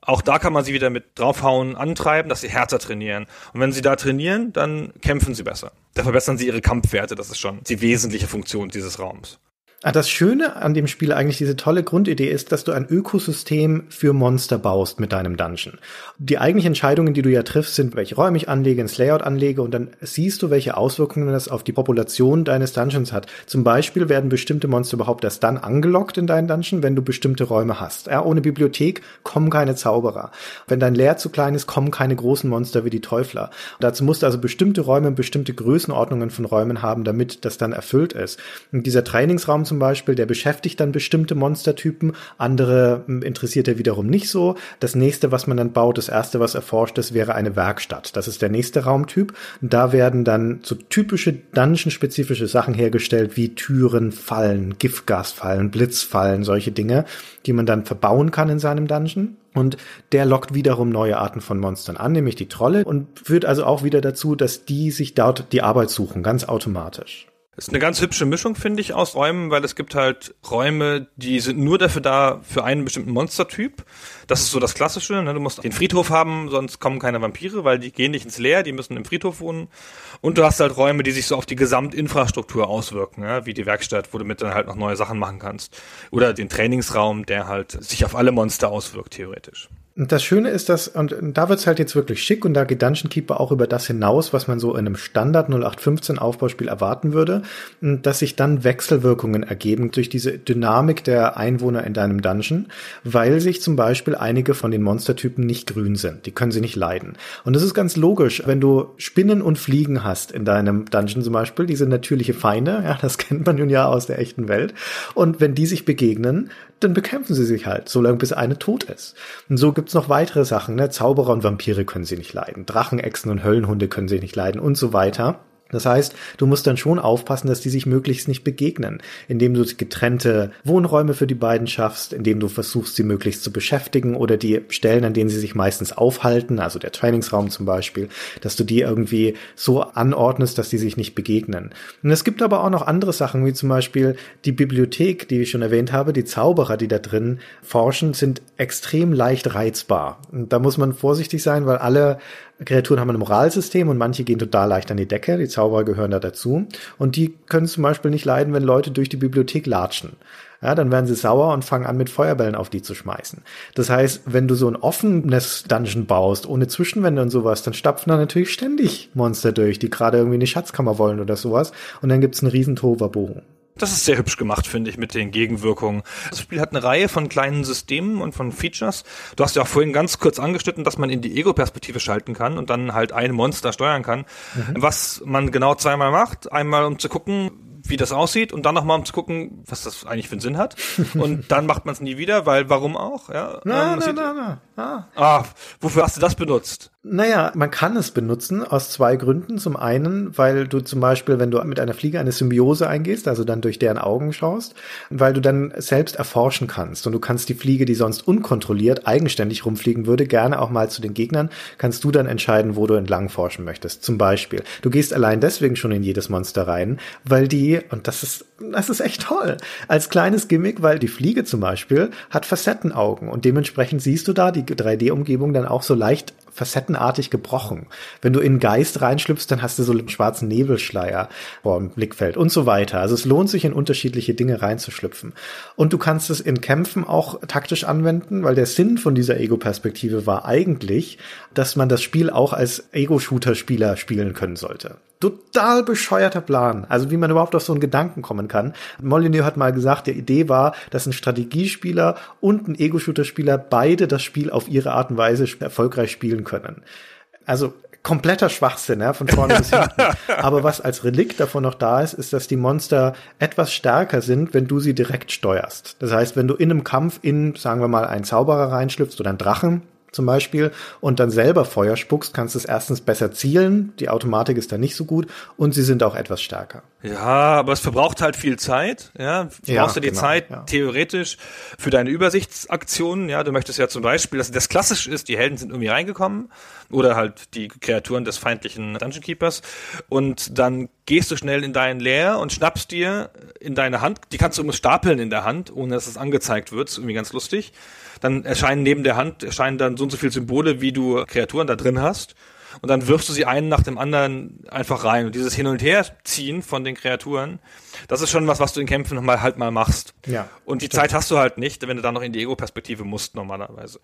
Auch da kann man sie wieder mit draufhauen, antreiben, dass sie härter trainieren. Und wenn sie da trainieren, dann kämpfen sie besser. Da verbessern sie ihre Kampfwerte. Das ist schon die wesentliche Funktion dieses Raums. Ah, Das Schöne an dem Spiel eigentlich, diese tolle Grundidee ist, dass du ein Ökosystem für Monster baust mit deinem Dungeon. Die eigentlichen Entscheidungen, die du ja triffst, sind, welche Räume ich anlege, ins Layout anlege und dann siehst du, welche Auswirkungen das auf die Population deines Dungeons hat. Zum Beispiel werden bestimmte Monster überhaupt erst dann angelockt in deinen Dungeon, wenn du bestimmte Räume hast. Ja, ohne Bibliothek kommen keine Zauberer. Wenn dein Lair zu klein ist, kommen keine großen Monster wie die Teufler. Dazu musst du also bestimmte Räume, bestimmte Größenordnungen von Räumen haben, damit das dann erfüllt ist. Und dieser Trainingsraum zum Beispiel, der beschäftigt dann bestimmte Monstertypen, andere hm, interessiert er wiederum nicht so. Das nächste, was man dann baut, das erste, was erforscht ist, wäre eine Werkstatt. Das ist der nächste Raumtyp. Da werden dann so typische Dungeon-spezifische Sachen hergestellt, wie Türen, Fallen, Giftgasfallen, Blitzfallen, solche Dinge, die man dann verbauen kann in seinem Dungeon. Und der lockt wiederum neue Arten von Monstern an, nämlich die Trolle, und führt also auch wieder dazu, dass die sich dort die Arbeit suchen, ganz automatisch. Ist eine ganz hübsche Mischung, finde ich, aus Räumen, weil es gibt halt Räume, die sind nur dafür da, für einen bestimmten Monstertyp. Das ist so das Klassische. Ne? Du musst den Friedhof haben, sonst kommen keine Vampire, weil die gehen nicht ins Leer, die müssen im Friedhof wohnen. Und du hast halt Räume, die sich so auf die Gesamtinfrastruktur auswirken, ja? wie die Werkstatt, wo du mit dann halt noch neue Sachen machen kannst. Oder den Trainingsraum, der halt sich auf alle Monster auswirkt, theoretisch. Und das Schöne ist, dass, und da wird's halt jetzt wirklich schick und da geht Dungeon Keeper auch über das hinaus, was man so in einem Standard 0815 Aufbauspiel erwarten würde, dass sich dann Wechselwirkungen ergeben durch diese Dynamik der Einwohner in deinem Dungeon, weil sich zum Beispiel einige von den Monstertypen nicht grün sind. Die können sie nicht leiden. Und das ist ganz logisch, wenn du Spinnen und Fliegen hast in deinem Dungeon zum Beispiel, diese natürliche Feinde, ja, das kennt man nun ja aus der echten Welt. Und wenn die sich begegnen, dann bekämpfen sie sich halt, solange bis eine tot ist. Und so gibt gibt's noch weitere Sachen. Ne? Zauberer und Vampire können sie nicht leiden. Drachen, Echsen und Höllenhunde können sie nicht leiden und so weiter. Das heißt, du musst dann schon aufpassen, dass die sich möglichst nicht begegnen, indem du getrennte Wohnräume für die beiden schaffst, indem du versuchst, sie möglichst zu beschäftigen oder die Stellen, an denen sie sich meistens aufhalten, also der Trainingsraum zum Beispiel, dass du die irgendwie so anordnest, dass die sich nicht begegnen. Und es gibt aber auch noch andere Sachen, wie zum Beispiel die Bibliothek, die ich schon erwähnt habe, die Zauberer, die da drin forschen, sind extrem leicht reizbar. Und da muss man vorsichtig sein, weil alle Kreaturen haben ein Moralsystem und manche gehen total leicht an die Decke. Die Zauberer gehören da dazu. Und die können zum Beispiel nicht leiden, wenn Leute durch die Bibliothek latschen. Ja, dann werden sie sauer und fangen an, mit Feuerbällen auf die zu schmeißen. Das heißt, wenn du so ein offenes Dungeon baust, ohne Zwischenwände und sowas, dann stapfen da natürlich ständig Monster durch, die gerade irgendwie eine Schatzkammer wollen oder sowas. Und dann gibt's einen riesen Toverbogen. Das ist sehr hübsch gemacht, finde ich, mit den Gegenwirkungen. Das Spiel hat eine Reihe von kleinen Systemen und von Features. Du hast ja auch vorhin ganz kurz angeschnitten, dass man in die Ego-Perspektive schalten kann und dann halt ein Monster steuern kann. Mhm. Was man genau zweimal macht. Einmal um zu gucken, wie das aussieht und dann nochmal um zu gucken, was das eigentlich für einen Sinn hat. Und dann macht man es nie wieder, weil warum auch? Ja, na, ähm, na, na, na, na. Ah, wofür hast du das benutzt? Naja, man kann es benutzen aus zwei Gründen. Zum einen, weil du zum Beispiel, wenn du mit einer Fliege eine Symbiose eingehst, also dann durch deren Augen schaust, weil du dann selbst erforschen kannst und du kannst die Fliege, die sonst unkontrolliert eigenständig rumfliegen würde, gerne auch mal zu den Gegnern, kannst du dann entscheiden, wo du entlang forschen möchtest. Zum Beispiel. Du gehst allein deswegen schon in jedes Monster rein, weil die, und das ist, das ist echt toll, als kleines Gimmick, weil die Fliege zum Beispiel hat Facettenaugen und dementsprechend siehst du da die 3D-Umgebung dann auch so leicht facettenartig gebrochen. Wenn du in Geist reinschlüpfst, dann hast du so einen schwarzen Nebelschleier vor dem Blickfeld und so weiter. Also es lohnt sich in unterschiedliche Dinge reinzuschlüpfen. Und du kannst es in Kämpfen auch taktisch anwenden, weil der Sinn von dieser Ego-Perspektive war eigentlich, dass man das Spiel auch als Ego-Shooter-Spieler spielen können sollte total bescheuerter Plan. Also wie man überhaupt auf so einen Gedanken kommen kann. Molyneux hat mal gesagt, die Idee war, dass ein Strategiespieler und ein Ego-Shooter-Spieler beide das Spiel auf ihre Art und Weise erfolgreich spielen können. Also kompletter Schwachsinn, ja, von vorne bis hinten. Aber was als Relikt davon noch da ist, ist, dass die Monster etwas stärker sind, wenn du sie direkt steuerst. Das heißt, wenn du in einem Kampf in, sagen wir mal, einen Zauberer reinschlüpfst oder einen Drachen, zum Beispiel und dann selber Feuer spuckst, kannst du es erstens besser zielen, die Automatik ist da nicht so gut und sie sind auch etwas stärker. Ja, aber es verbraucht halt viel Zeit, ja. Du ja, brauchst du die genau, Zeit ja. theoretisch für deine Übersichtsaktionen, ja. Du möchtest ja zum Beispiel, dass das klassisch ist, die Helden sind irgendwie reingekommen oder halt die Kreaturen des feindlichen Dungeon Keepers und dann gehst du schnell in deinen Leer und schnappst dir in deine Hand, die kannst du übrigens stapeln in der Hand, ohne dass es angezeigt wird, ist irgendwie ganz lustig dann erscheinen neben der Hand, erscheinen dann so und so viele Symbole, wie du Kreaturen da drin hast. Und dann wirfst du sie einen nach dem anderen einfach rein. Und dieses Hin- und Herziehen von den Kreaturen, das ist schon was, was du in Kämpfen mal halt mal machst. Ja. Und die stimmt. Zeit hast du halt nicht, wenn du dann noch in die Ego-Perspektive musst, normalerweise.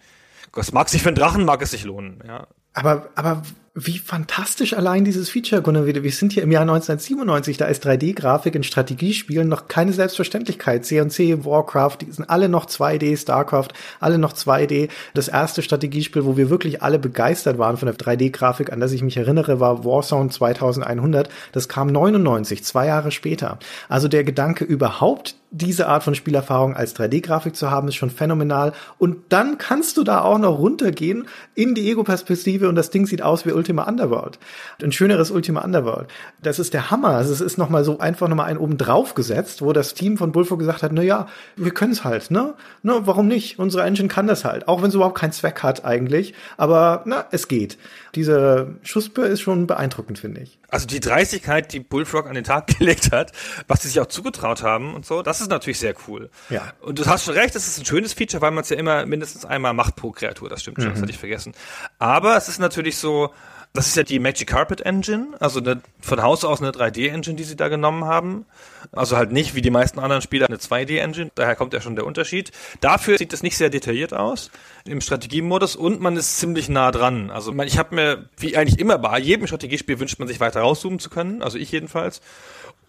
Es mag sich für einen Drachen, mag es sich lohnen, ja. Aber, aber wie fantastisch allein dieses Feature, Gunnar, wir sind hier im Jahr 1997, da ist 3D-Grafik in Strategiespielen noch keine Selbstverständlichkeit. C&C, Warcraft, die sind alle noch 2D, StarCraft, alle noch 2D. Das erste Strategiespiel, wo wir wirklich alle begeistert waren von der 3D-Grafik, an das ich mich erinnere, war Warzone 2100. Das kam 99, zwei Jahre später. Also der Gedanke überhaupt, diese Art von Spielerfahrung als 3D-Grafik zu haben, ist schon phänomenal. Und dann kannst du da auch noch runtergehen in die Ego-Perspektive und das Ding sieht aus wie Ultima Underworld. Ein schöneres Ultima Underworld. Das ist der Hammer. Also es ist nochmal so einfach nochmal einen oben drauf gesetzt, wo das Team von Bullfrog gesagt hat, na ja, wir können es halt, ne? Ne, warum nicht? Unsere Engine kann das halt. Auch wenn es überhaupt keinen Zweck hat eigentlich. Aber, na, es geht. Diese Schusspe ist schon beeindruckend, finde ich. Also die Dreistigkeit, die Bullfrog an den Tag gelegt hat, was sie sich auch zugetraut haben und so, das ist natürlich sehr cool. Ja. Und du hast schon recht, das ist ein schönes Feature, weil man es ja immer mindestens einmal macht pro Kreatur, das stimmt schon, mhm. das hatte ich vergessen. Aber es ist natürlich so, das ist ja die Magic Carpet Engine, also eine, von Haus aus eine 3D-Engine, die sie da genommen haben. Also halt nicht wie die meisten anderen Spieler eine 2D-Engine, daher kommt ja schon der Unterschied. Dafür sieht es nicht sehr detailliert aus im Strategiemodus und man ist ziemlich nah dran. Also ich habe mir, wie eigentlich immer bei jedem Strategiespiel wünscht man sich weiter rauszoomen zu können, also ich jedenfalls.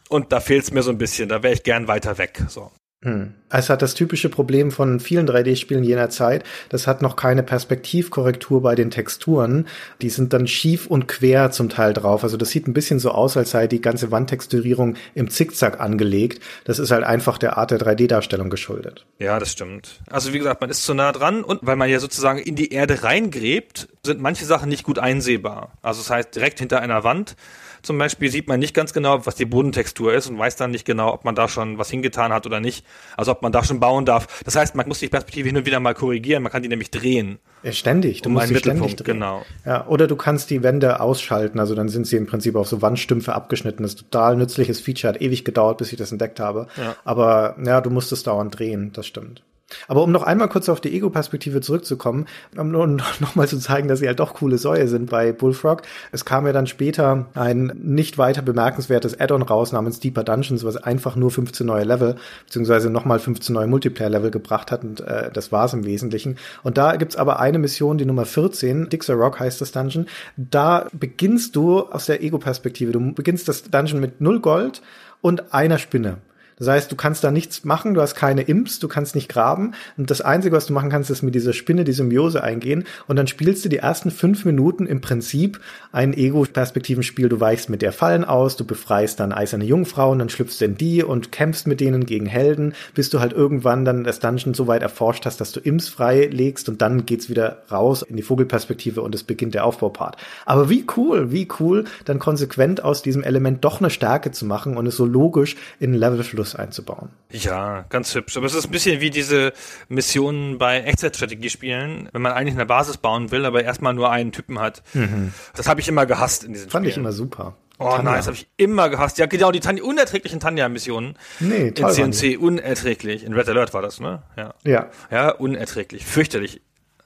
Und da fehlt es mir so ein bisschen, da wäre ich gern weiter weg. So. Hm. Es hat das typische Problem von vielen 3D-Spielen jener Zeit. Das hat noch keine Perspektivkorrektur bei den Texturen. Die sind dann schief und quer zum Teil drauf. Also das sieht ein bisschen so aus, als sei die ganze Wandtexturierung im Zickzack angelegt. Das ist halt einfach der Art der 3D-Darstellung geschuldet. Ja, das stimmt. Also wie gesagt, man ist zu nah dran und weil man ja sozusagen in die Erde reingräbt, sind manche Sachen nicht gut einsehbar. Also das heißt, direkt hinter einer Wand zum Beispiel sieht man nicht ganz genau, was die Bodentextur ist und weiß dann nicht genau, ob man da schon was hingetan hat oder nicht. Also ob man da schon bauen darf. Das heißt, man muss die Perspektive hin und wieder mal korrigieren. Man kann die nämlich drehen. Ständig. Du um musst sie ständig drehen. Genau. Ja, oder du kannst die Wände ausschalten. Also dann sind sie im Prinzip auf so Wandstümpfe abgeschnitten. Das ist total nützliches Feature. Hat ewig gedauert, bis ich das entdeckt habe. Ja. Aber ja, du musst es dauernd drehen. Das stimmt. Aber um noch einmal kurz auf die Ego-Perspektive zurückzukommen, um nur noch mal zu zeigen, dass sie halt doch coole Säue sind bei Bullfrog. Es kam ja dann später ein nicht weiter bemerkenswertes Add-on raus namens Deeper Dungeons, was einfach nur 15 neue Level, beziehungsweise nochmal 15 neue Multiplayer-Level gebracht hat und äh, das war's im Wesentlichen. Und da gibt's aber eine Mission, die Nummer 14, Dixer Rock heißt das Dungeon. Da beginnst du aus der Ego-Perspektive. Du beginnst das Dungeon mit null Gold und einer Spinne. Das heißt, du kannst da nichts machen, du hast keine Imps, du kannst nicht graben. Und das Einzige, was du machen kannst, ist mit dieser Spinne die Symbiose eingehen. Und dann spielst du die ersten fünf Minuten im Prinzip ein Ego-Perspektivenspiel. Du weichst mit der Fallen aus, du befreist dann eiserne Jungfrauen, dann schlüpfst du in die und kämpfst mit denen gegen Helden, bis du halt irgendwann dann das Dungeon so weit erforscht hast, dass du Imps freilegst und dann geht's wieder raus in die Vogelperspektive und es beginnt der Aufbaupart. Aber wie cool, wie cool, dann konsequent aus diesem Element doch eine Stärke zu machen und es so logisch in Levelfluss Modus einzubauen. Ja, ganz hübsch. Aber es ist ein bisschen wie diese Missionen bei Echtzeitstrategiespielen, wenn man eigentlich eine Basis bauen will, aber erstmal nur einen Typen hat. Mhm. Das habe ich immer gehasst in diesen Fand Spielen. ich immer super. Oh Tanja. nein, das habe ich immer gehasst. Ja, genau, die Tanja, unerträglichen Tanja-Missionen. Nee, toll. In CNC, unerträglich. In Red Alert war das, ne? Ja. Ja. Ja, unerträglich. Fürchterlich.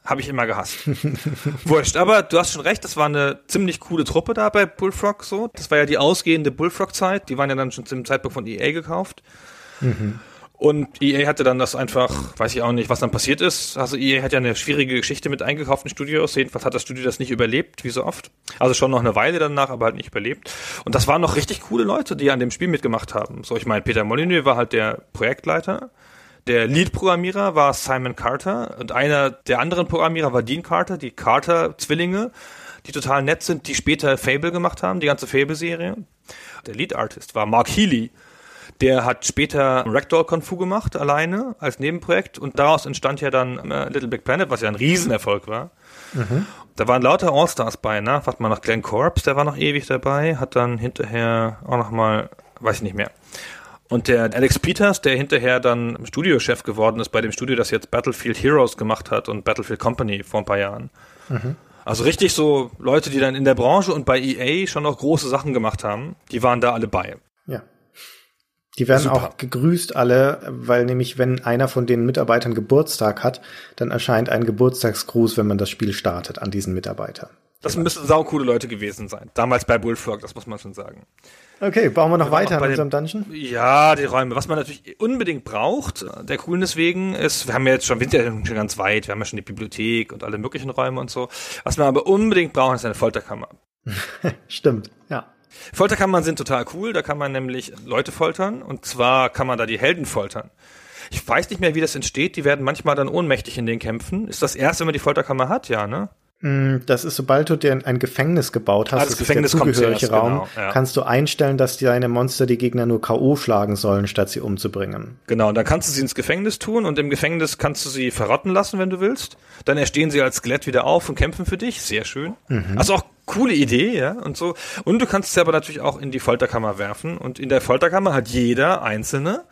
Habe ich immer gehasst. Wurscht, aber du hast schon recht, das war eine ziemlich coole Truppe da bei Bullfrog so. Das war ja die ausgehende Bullfrog-Zeit. Die waren ja dann schon zum Zeitpunkt von EA gekauft. Mhm. Und EA hatte dann das einfach, weiß ich auch nicht, was dann passiert ist. Also EA hat ja eine schwierige Geschichte mit eingekauften Studios. Jedenfalls hat das Studio das nicht überlebt, wie so oft. Also schon noch eine Weile danach, aber halt nicht überlebt. Und das waren noch richtig coole Leute, die an dem Spiel mitgemacht haben. So, ich meine, Peter Molyneux war halt der Projektleiter. Der Lead-Programmierer war Simon Carter und einer der anderen Programmierer war Dean Carter, die Carter-Zwillinge, die total nett sind, die später Fable gemacht haben, die ganze Fable-Serie. Der Lead-Artist war Mark Healy. Der hat später Ragdoll Kung Fu gemacht, alleine, als Nebenprojekt. Und daraus entstand ja dann äh, Little Big Planet, was ja ein Riesenerfolg war. Mhm. Da waren lauter All-Stars bei, ne? Warte mal nach Glenn Corps, der war noch ewig dabei, hat dann hinterher auch noch mal, weiß ich nicht mehr. Und der Alex Peters, der hinterher dann Studiochef geworden ist bei dem Studio, das jetzt Battlefield Heroes gemacht hat und Battlefield Company vor ein paar Jahren. Mhm. Also richtig so Leute, die dann in der Branche und bei EA schon noch große Sachen gemacht haben, die waren da alle bei. Ja. Die werden Super. auch gegrüßt alle, weil nämlich wenn einer von den Mitarbeitern Geburtstag hat, dann erscheint ein Geburtstagsgruß, wenn man das Spiel startet an diesen Mitarbeiter. Das genau. müssen saukoole Leute gewesen sein. Damals bei Bullfrog, das muss man schon sagen. Okay, bauen wir noch weiter in unserem Dungeon? Ja, die Räume. Was man natürlich unbedingt braucht, der Coolness wegen, ist, wir haben ja jetzt schon, wir sind ja schon ganz weit, wir haben ja schon die Bibliothek und alle möglichen Räume und so. Was man aber unbedingt braucht, ist eine Folterkammer. Stimmt, ja. Folterkammern sind total cool, da kann man nämlich Leute foltern und zwar kann man da die Helden foltern. Ich weiß nicht mehr, wie das entsteht, die werden manchmal dann ohnmächtig in den Kämpfen. Ist das erst, wenn man die Folterkammer hat? Ja, ne? Mm, das ist, sobald du dir ein Gefängnis gebaut hast, ah, das, das Gefängnis ist der zugehörige Raum, genau, ja. kannst du einstellen, dass deine Monster die Gegner nur K.O. schlagen sollen, statt sie umzubringen. Genau, und dann kannst du sie ins Gefängnis tun und im Gefängnis kannst du sie verrotten lassen, wenn du willst. Dann erstehen sie als Skelett wieder auf und kämpfen für dich. Sehr schön. Mhm. Also auch coole Idee, ja, und so. Und du kannst sie aber natürlich auch in die Folterkammer werfen. Und in der Folterkammer hat jeder Einzelne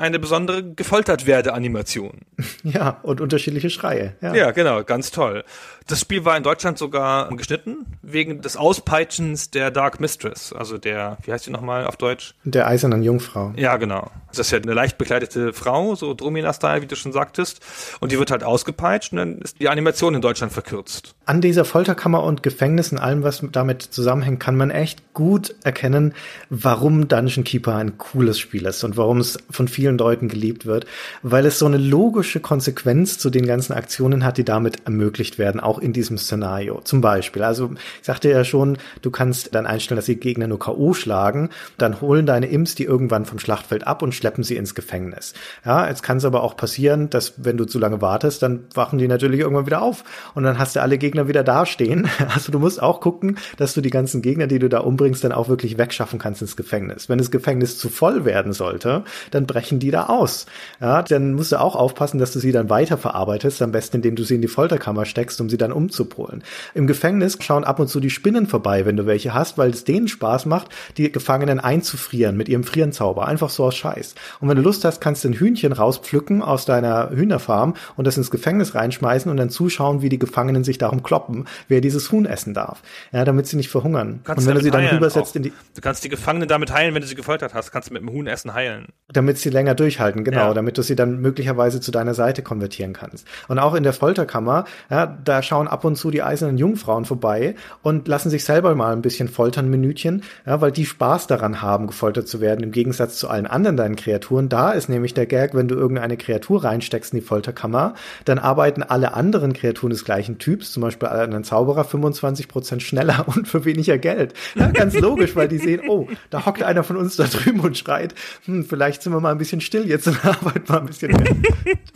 eine besondere gefoltert werde Animation. Ja, und unterschiedliche Schreie. Ja. ja, genau, ganz toll. Das Spiel war in Deutschland sogar geschnitten, wegen des Auspeitschens der Dark Mistress, also der, wie heißt die nochmal auf Deutsch? Der eisernen Jungfrau. Ja, genau. Das ist ja eine leicht bekleidete Frau, so Dromina-Style, wie du schon sagtest. Und die wird halt ausgepeitscht und dann ist die Animation in Deutschland verkürzt. An dieser Folterkammer und Gefängnis und allem, was damit zusammenhängt, kann man echt gut erkennen, warum Dungeon Keeper ein cooles Spiel ist und warum es von vielen Leuten geliebt wird, weil es so eine logische Konsequenz zu den ganzen Aktionen hat, die damit ermöglicht werden, auch in diesem Szenario. Zum Beispiel, also ich sagte ja schon, du kannst dann einstellen, dass die Gegner nur K.O. schlagen, dann holen deine Imps die irgendwann vom Schlachtfeld ab und schleppen sie ins Gefängnis. Ja, jetzt kann es aber auch passieren, dass wenn du zu lange wartest, dann wachen die natürlich irgendwann wieder auf und dann hast du alle Gegner wieder dastehen. Also du musst auch gucken, dass du die ganzen Gegner, die du da umbringst, dann auch wirklich wegschaffen kannst ins Gefängnis. Wenn das Gefängnis zu voll werden sollte, dann brechen die da aus. Ja, dann musst du auch aufpassen, dass du sie dann weiterverarbeitest, am besten indem du sie in die Folterkammer steckst, um sie dann umzupolen. Im Gefängnis schauen ab und zu die Spinnen vorbei, wenn du welche hast, weil es denen Spaß macht, die Gefangenen einzufrieren mit ihrem Frierenzauber. Einfach so aus Scheiß. Und wenn du Lust hast, kannst du ein Hühnchen rauspflücken aus deiner Hühnerfarm und das ins Gefängnis reinschmeißen und dann zuschauen, wie die Gefangenen sich darum kloppen, wer dieses Huhn essen darf. Ja, damit sie nicht verhungern. Kannst und wenn du sie dann rübersetzt in die. Du kannst die Gefangenen damit heilen, wenn du sie gefoltert hast. Kannst du mit dem Huhn essen heilen. Damit sie länger durchhalten, genau. Ja. Damit du sie dann möglicherweise zu deiner Seite konvertieren kannst. Und auch in der Folterkammer, ja, da schauen ab und zu die eisernen Jungfrauen vorbei und lassen sich selber mal ein bisschen foltern, Minütchen, ja, weil die Spaß daran haben, gefoltert zu werden, im Gegensatz zu allen anderen deinen Kreaturen. Da ist nämlich der Gag, wenn du irgendeine Kreatur reinsteckst in die Folterkammer, dann arbeiten alle anderen Kreaturen des gleichen Typs, zum Beispiel einen Zauberer, 25 Prozent schneller und für weniger Geld. Ja, ganz logisch, weil die sehen, oh, da hockt einer von uns da drüben und schreit, hm, vielleicht sind wir mal ein bisschen still jetzt und arbeiten mal ein bisschen mehr.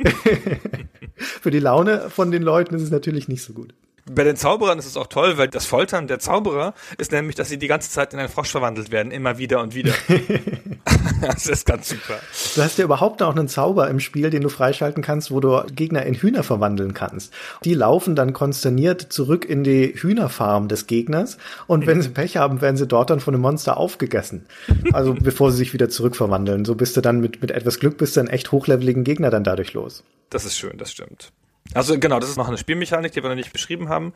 für die Laune von den Leuten ist es natürlich nicht so gut. Bei den Zauberern ist es auch toll, weil das Foltern der Zauberer ist nämlich, dass sie die ganze Zeit in einen Frosch verwandelt werden, immer wieder und wieder. das ist ganz super. Du hast ja überhaupt auch einen Zauber im Spiel, den du freischalten kannst, wo du Gegner in Hühner verwandeln kannst. Die laufen dann konsterniert zurück in die Hühnerfarm des Gegners und wenn sie Pech haben, werden sie dort dann von einem Monster aufgegessen. Also bevor sie sich wieder zurückverwandeln. So bist du dann mit, mit etwas Glück bist du einen echt hochleveligen Gegner dann dadurch los. Das ist schön, das stimmt. Also genau, das ist noch eine Spielmechanik, die wir noch nicht beschrieben haben.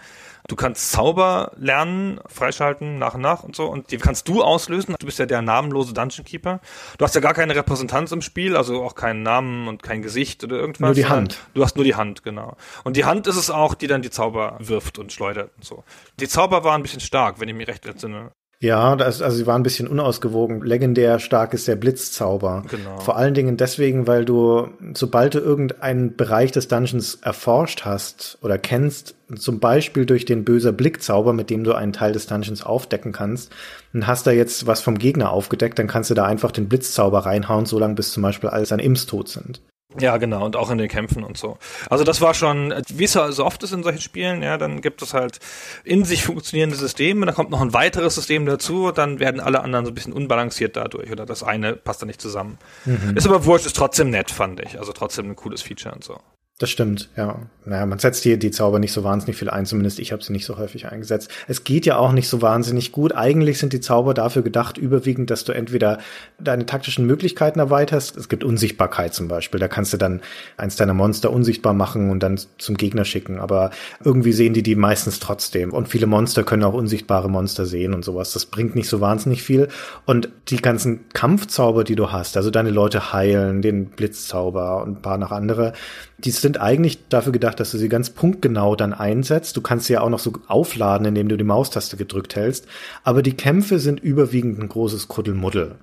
Du kannst Zauber lernen, freischalten nach und nach und so und die kannst du auslösen. Du bist ja der namenlose Dungeon Keeper. Du hast ja gar keine Repräsentanz im Spiel, also auch keinen Namen und kein Gesicht oder irgendwas. Nur die Hand. Du hast nur die Hand, genau. Und die Hand ist es auch, die dann die Zauber wirft und schleudert und so. Die Zauber waren ein bisschen stark, wenn ich mich recht entsinne. Ja, das, also sie waren ein bisschen unausgewogen. Legendär stark ist der Blitzzauber. Genau. Vor allen Dingen deswegen, weil du, sobald du irgendeinen Bereich des Dungeons erforscht hast oder kennst, zum Beispiel durch den böser Blickzauber, mit dem du einen Teil des Dungeons aufdecken kannst, und hast da jetzt was vom Gegner aufgedeckt, dann kannst du da einfach den Blitzzauber reinhauen, solange bis zum Beispiel alle seine Imps tot sind. Ja, genau, und auch in den Kämpfen und so. Also das war schon, wie es so oft ist in solchen Spielen, ja, dann gibt es halt in sich funktionierende Systeme, dann kommt noch ein weiteres System dazu, dann werden alle anderen so ein bisschen unbalanciert dadurch oder das eine passt dann nicht zusammen. Mhm. Ist aber wurscht, ist trotzdem nett, fand ich. Also trotzdem ein cooles Feature und so. Das stimmt, ja. Naja, man setzt hier die Zauber nicht so wahnsinnig viel ein, zumindest ich habe sie nicht so häufig eingesetzt. Es geht ja auch nicht so wahnsinnig gut. Eigentlich sind die Zauber dafür gedacht, überwiegend, dass du entweder deine taktischen Möglichkeiten erweiterst. Es gibt Unsichtbarkeit zum Beispiel. Da kannst du dann eins deiner Monster unsichtbar machen und dann zum Gegner schicken. Aber irgendwie sehen die die meistens trotzdem. Und viele Monster können auch unsichtbare Monster sehen und sowas. Das bringt nicht so wahnsinnig viel. Und die ganzen Kampfzauber, die du hast, also deine Leute heilen, den Blitzzauber und ein paar noch andere, die sind eigentlich dafür gedacht, dass du sie ganz punktgenau dann einsetzt. Du kannst sie ja auch noch so aufladen, indem du die Maustaste gedrückt hältst. Aber die Kämpfe sind überwiegend ein großes Kuddelmuddel.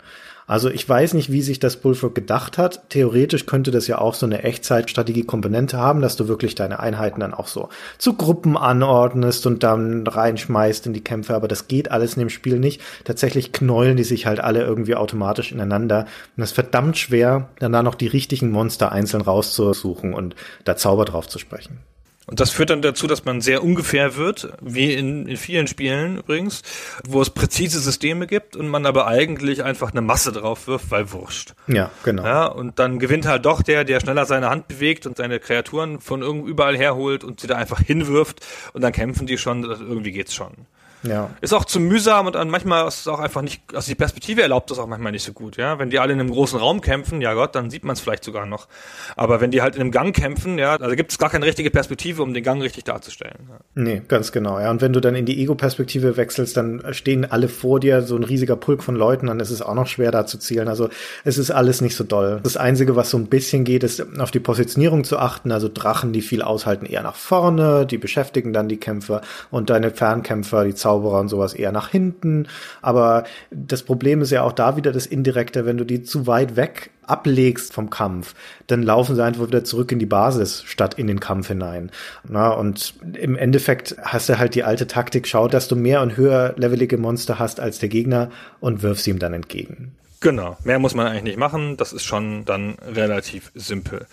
Also ich weiß nicht, wie sich das Bullfrog gedacht hat. Theoretisch könnte das ja auch so eine Echtzeitstrategie-Komponente haben, dass du wirklich deine Einheiten dann auch so zu Gruppen anordnest und dann reinschmeißt in die Kämpfe. Aber das geht alles in dem Spiel nicht. Tatsächlich knäulen die sich halt alle irgendwie automatisch ineinander. Und es ist verdammt schwer, dann da noch die richtigen Monster einzeln rauszusuchen und da Zauber drauf zu sprechen. Und das führt dann dazu, dass man sehr ungefähr wird, wie in, in vielen Spielen übrigens, wo es präzise Systeme gibt und man aber eigentlich einfach eine Masse drauf wirft, weil wurscht. Ja, genau. Ja, und dann gewinnt halt doch der, der schneller seine Hand bewegt und seine Kreaturen von irgendwo überall herholt und sie da einfach hinwirft und dann kämpfen die schon, irgendwie geht's schon. Ja. Ist auch zu mühsam und dann manchmal ist es auch einfach nicht, also die Perspektive erlaubt das auch manchmal nicht so gut, ja. Wenn die alle in einem großen Raum kämpfen, ja Gott, dann sieht man es vielleicht sogar noch. Aber wenn die halt in einem Gang kämpfen, ja, also gibt es gar keine richtige Perspektive, um den Gang richtig darzustellen. Ja. Nee, ganz genau, ja. Und wenn du dann in die Ego-Perspektive wechselst, dann stehen alle vor dir, so ein riesiger Pulk von Leuten, dann ist es auch noch schwer da zu zielen. Also es ist alles nicht so doll. Das Einzige, was so ein bisschen geht, ist auf die Positionierung zu achten. Also Drachen, die viel aushalten, eher nach vorne, die beschäftigen dann die Kämpfer und deine Fernkämpfer, die Zauberer und sowas eher nach hinten. Aber das Problem ist ja auch da wieder das Indirekte, wenn du die zu weit weg ablegst vom Kampf, dann laufen sie einfach wieder zurück in die Basis statt in den Kampf hinein. Na, und im Endeffekt hast du halt die alte Taktik, schau, dass du mehr und höher levelige Monster hast als der Gegner und wirf sie ihm dann entgegen. Genau, mehr muss man eigentlich nicht machen. Das ist schon dann relativ simpel.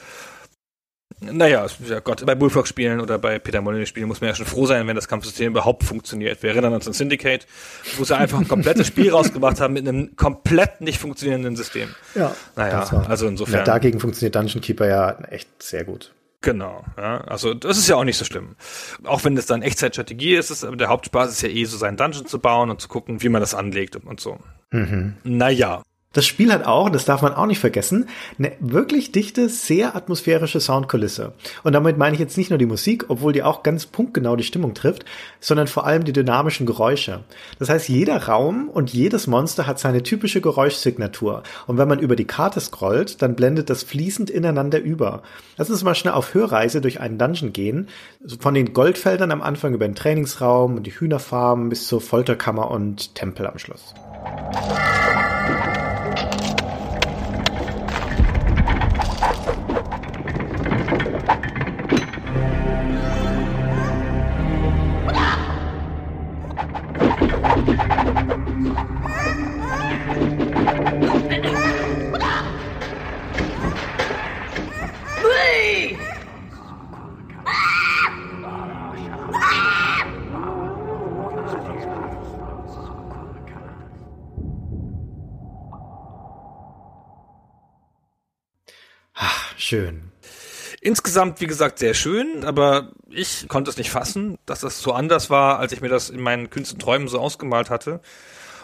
Naja, ja Gott, bei Bullfrog-Spielen oder bei Peter Molyneux-Spielen muss man ja schon froh sein, wenn das Kampfsystem überhaupt funktioniert. Wir erinnern uns an Syndicate, wo sie einfach ein komplettes Spiel rausgebracht haben mit einem komplett nicht funktionierenden System. Ja. Naja, also insofern. Ja, dagegen funktioniert Dungeon Keeper ja echt sehr gut. Genau, ja. Also das ist ja auch nicht so schlimm. Auch wenn es dann Echtzeitstrategie ist, ist aber der Hauptspaß ist ja eh so seinen Dungeon zu bauen und zu gucken, wie man das anlegt und so. Mhm. Naja. Das Spiel hat auch, das darf man auch nicht vergessen, eine wirklich dichte, sehr atmosphärische Soundkulisse. Und damit meine ich jetzt nicht nur die Musik, obwohl die auch ganz punktgenau die Stimmung trifft, sondern vor allem die dynamischen Geräusche. Das heißt, jeder Raum und jedes Monster hat seine typische Geräuschsignatur. Und wenn man über die Karte scrollt, dann blendet das fließend ineinander über. Lass uns mal schnell auf Hörreise durch einen Dungeon gehen. Von den Goldfeldern am Anfang über den Trainingsraum und die Hühnerfarm bis zur Folterkammer und Tempel am Schluss. Schön. Insgesamt, wie gesagt, sehr schön, aber ich konnte es nicht fassen, dass das so anders war, als ich mir das in meinen kühnsten Träumen so ausgemalt hatte.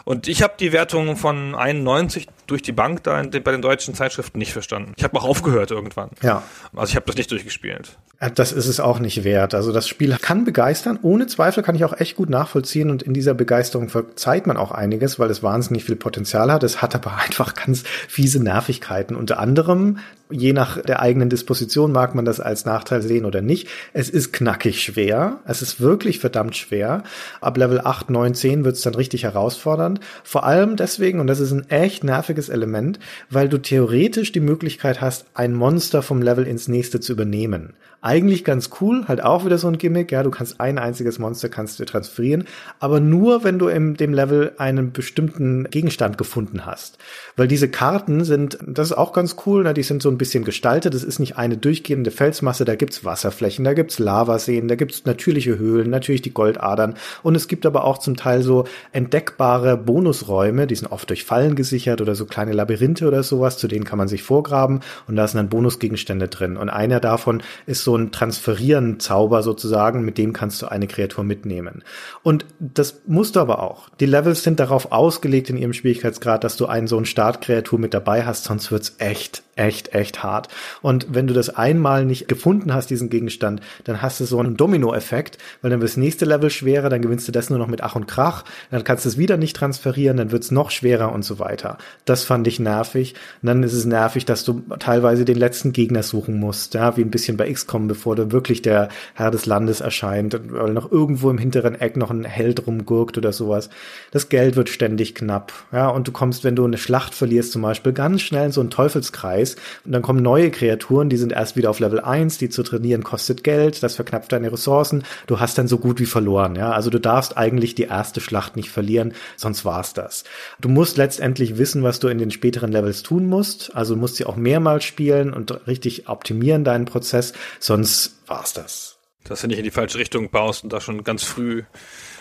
Und ich habe die Wertung von 91 durch die Bank da den, bei den deutschen Zeitschriften nicht verstanden. Ich habe auch aufgehört irgendwann. Ja. Also ich habe das nicht durchgespielt. Das ist es auch nicht wert. Also das Spiel kann begeistern. Ohne Zweifel kann ich auch echt gut nachvollziehen und in dieser Begeisterung verzeiht man auch einiges, weil es wahnsinnig viel Potenzial hat. Es hat aber einfach ganz fiese Nervigkeiten. Unter anderem, je nach der eigenen Disposition mag man das als Nachteil sehen oder nicht. Es ist knackig schwer. Es ist wirklich verdammt schwer. Ab Level 8, 9, 10 wird es dann richtig herausfordernd. Vor allem deswegen, und das ist ein echt nerviges Element, weil du theoretisch die Möglichkeit hast, ein Monster vom Level ins nächste zu übernehmen. Eigentlich ganz cool, halt auch wieder so ein Gimmick, ja, du kannst ein einziges Monster kannst du transferieren, aber nur wenn du in dem Level einen bestimmten Gegenstand gefunden hast. Weil diese Karten sind, das ist auch ganz cool, na, die sind so ein bisschen gestaltet, es ist nicht eine durchgehende Felsmasse, da gibt's Wasserflächen, da gibt's Lavaseen, da gibt's natürliche Höhlen, natürlich die Goldadern und es gibt aber auch zum Teil so entdeckbare Bonusräume, die sind oft durch Fallen gesichert oder so kleine Labyrinthe oder sowas, zu denen kann man sich vorgraben und da sind dann Bonusgegenstände drin und einer davon ist so ein Transferieren-Zauber sozusagen, mit dem kannst du eine Kreatur mitnehmen. Und das musst du aber auch. Die Levels sind darauf ausgelegt in ihrem Schwierigkeitsgrad, dass du einen so einen Startkreatur mit dabei hast, sonst wird's echt, echt, echt hart. Und wenn du das einmal nicht gefunden hast, diesen Gegenstand, dann hast du so einen Domino-Effekt, weil dann wird das nächste Level schwerer, dann gewinnst du das nur noch mit Ach und Krach, dann kannst du es wieder nicht transferieren, dann wird's noch schwerer und so weiter. Das fand ich nervig. Und dann ist es nervig, dass du teilweise den letzten Gegner suchen musst, ja, wie ein bisschen bei XCOM bevor da wirklich der Herr des Landes erscheint, weil noch irgendwo im hinteren Eck noch ein Held rumgurkt oder sowas. Das Geld wird ständig knapp, ja, und du kommst, wenn du eine Schlacht verlierst zum Beispiel, ganz schnell in so einen Teufelskreis und dann kommen neue Kreaturen, die sind erst wieder auf Level 1, die zu trainieren kostet Geld, das verknappt deine Ressourcen, du hast dann so gut wie verloren, ja, also du darfst eigentlich die erste Schlacht nicht verlieren, sonst war's das. Du musst letztendlich wissen, was du in den späteren Levels tun musst, also du musst sie auch mehrmals spielen und richtig optimieren deinen Prozess, sonst war's das. Dass du nicht in die falsche Richtung baust und da schon ganz früh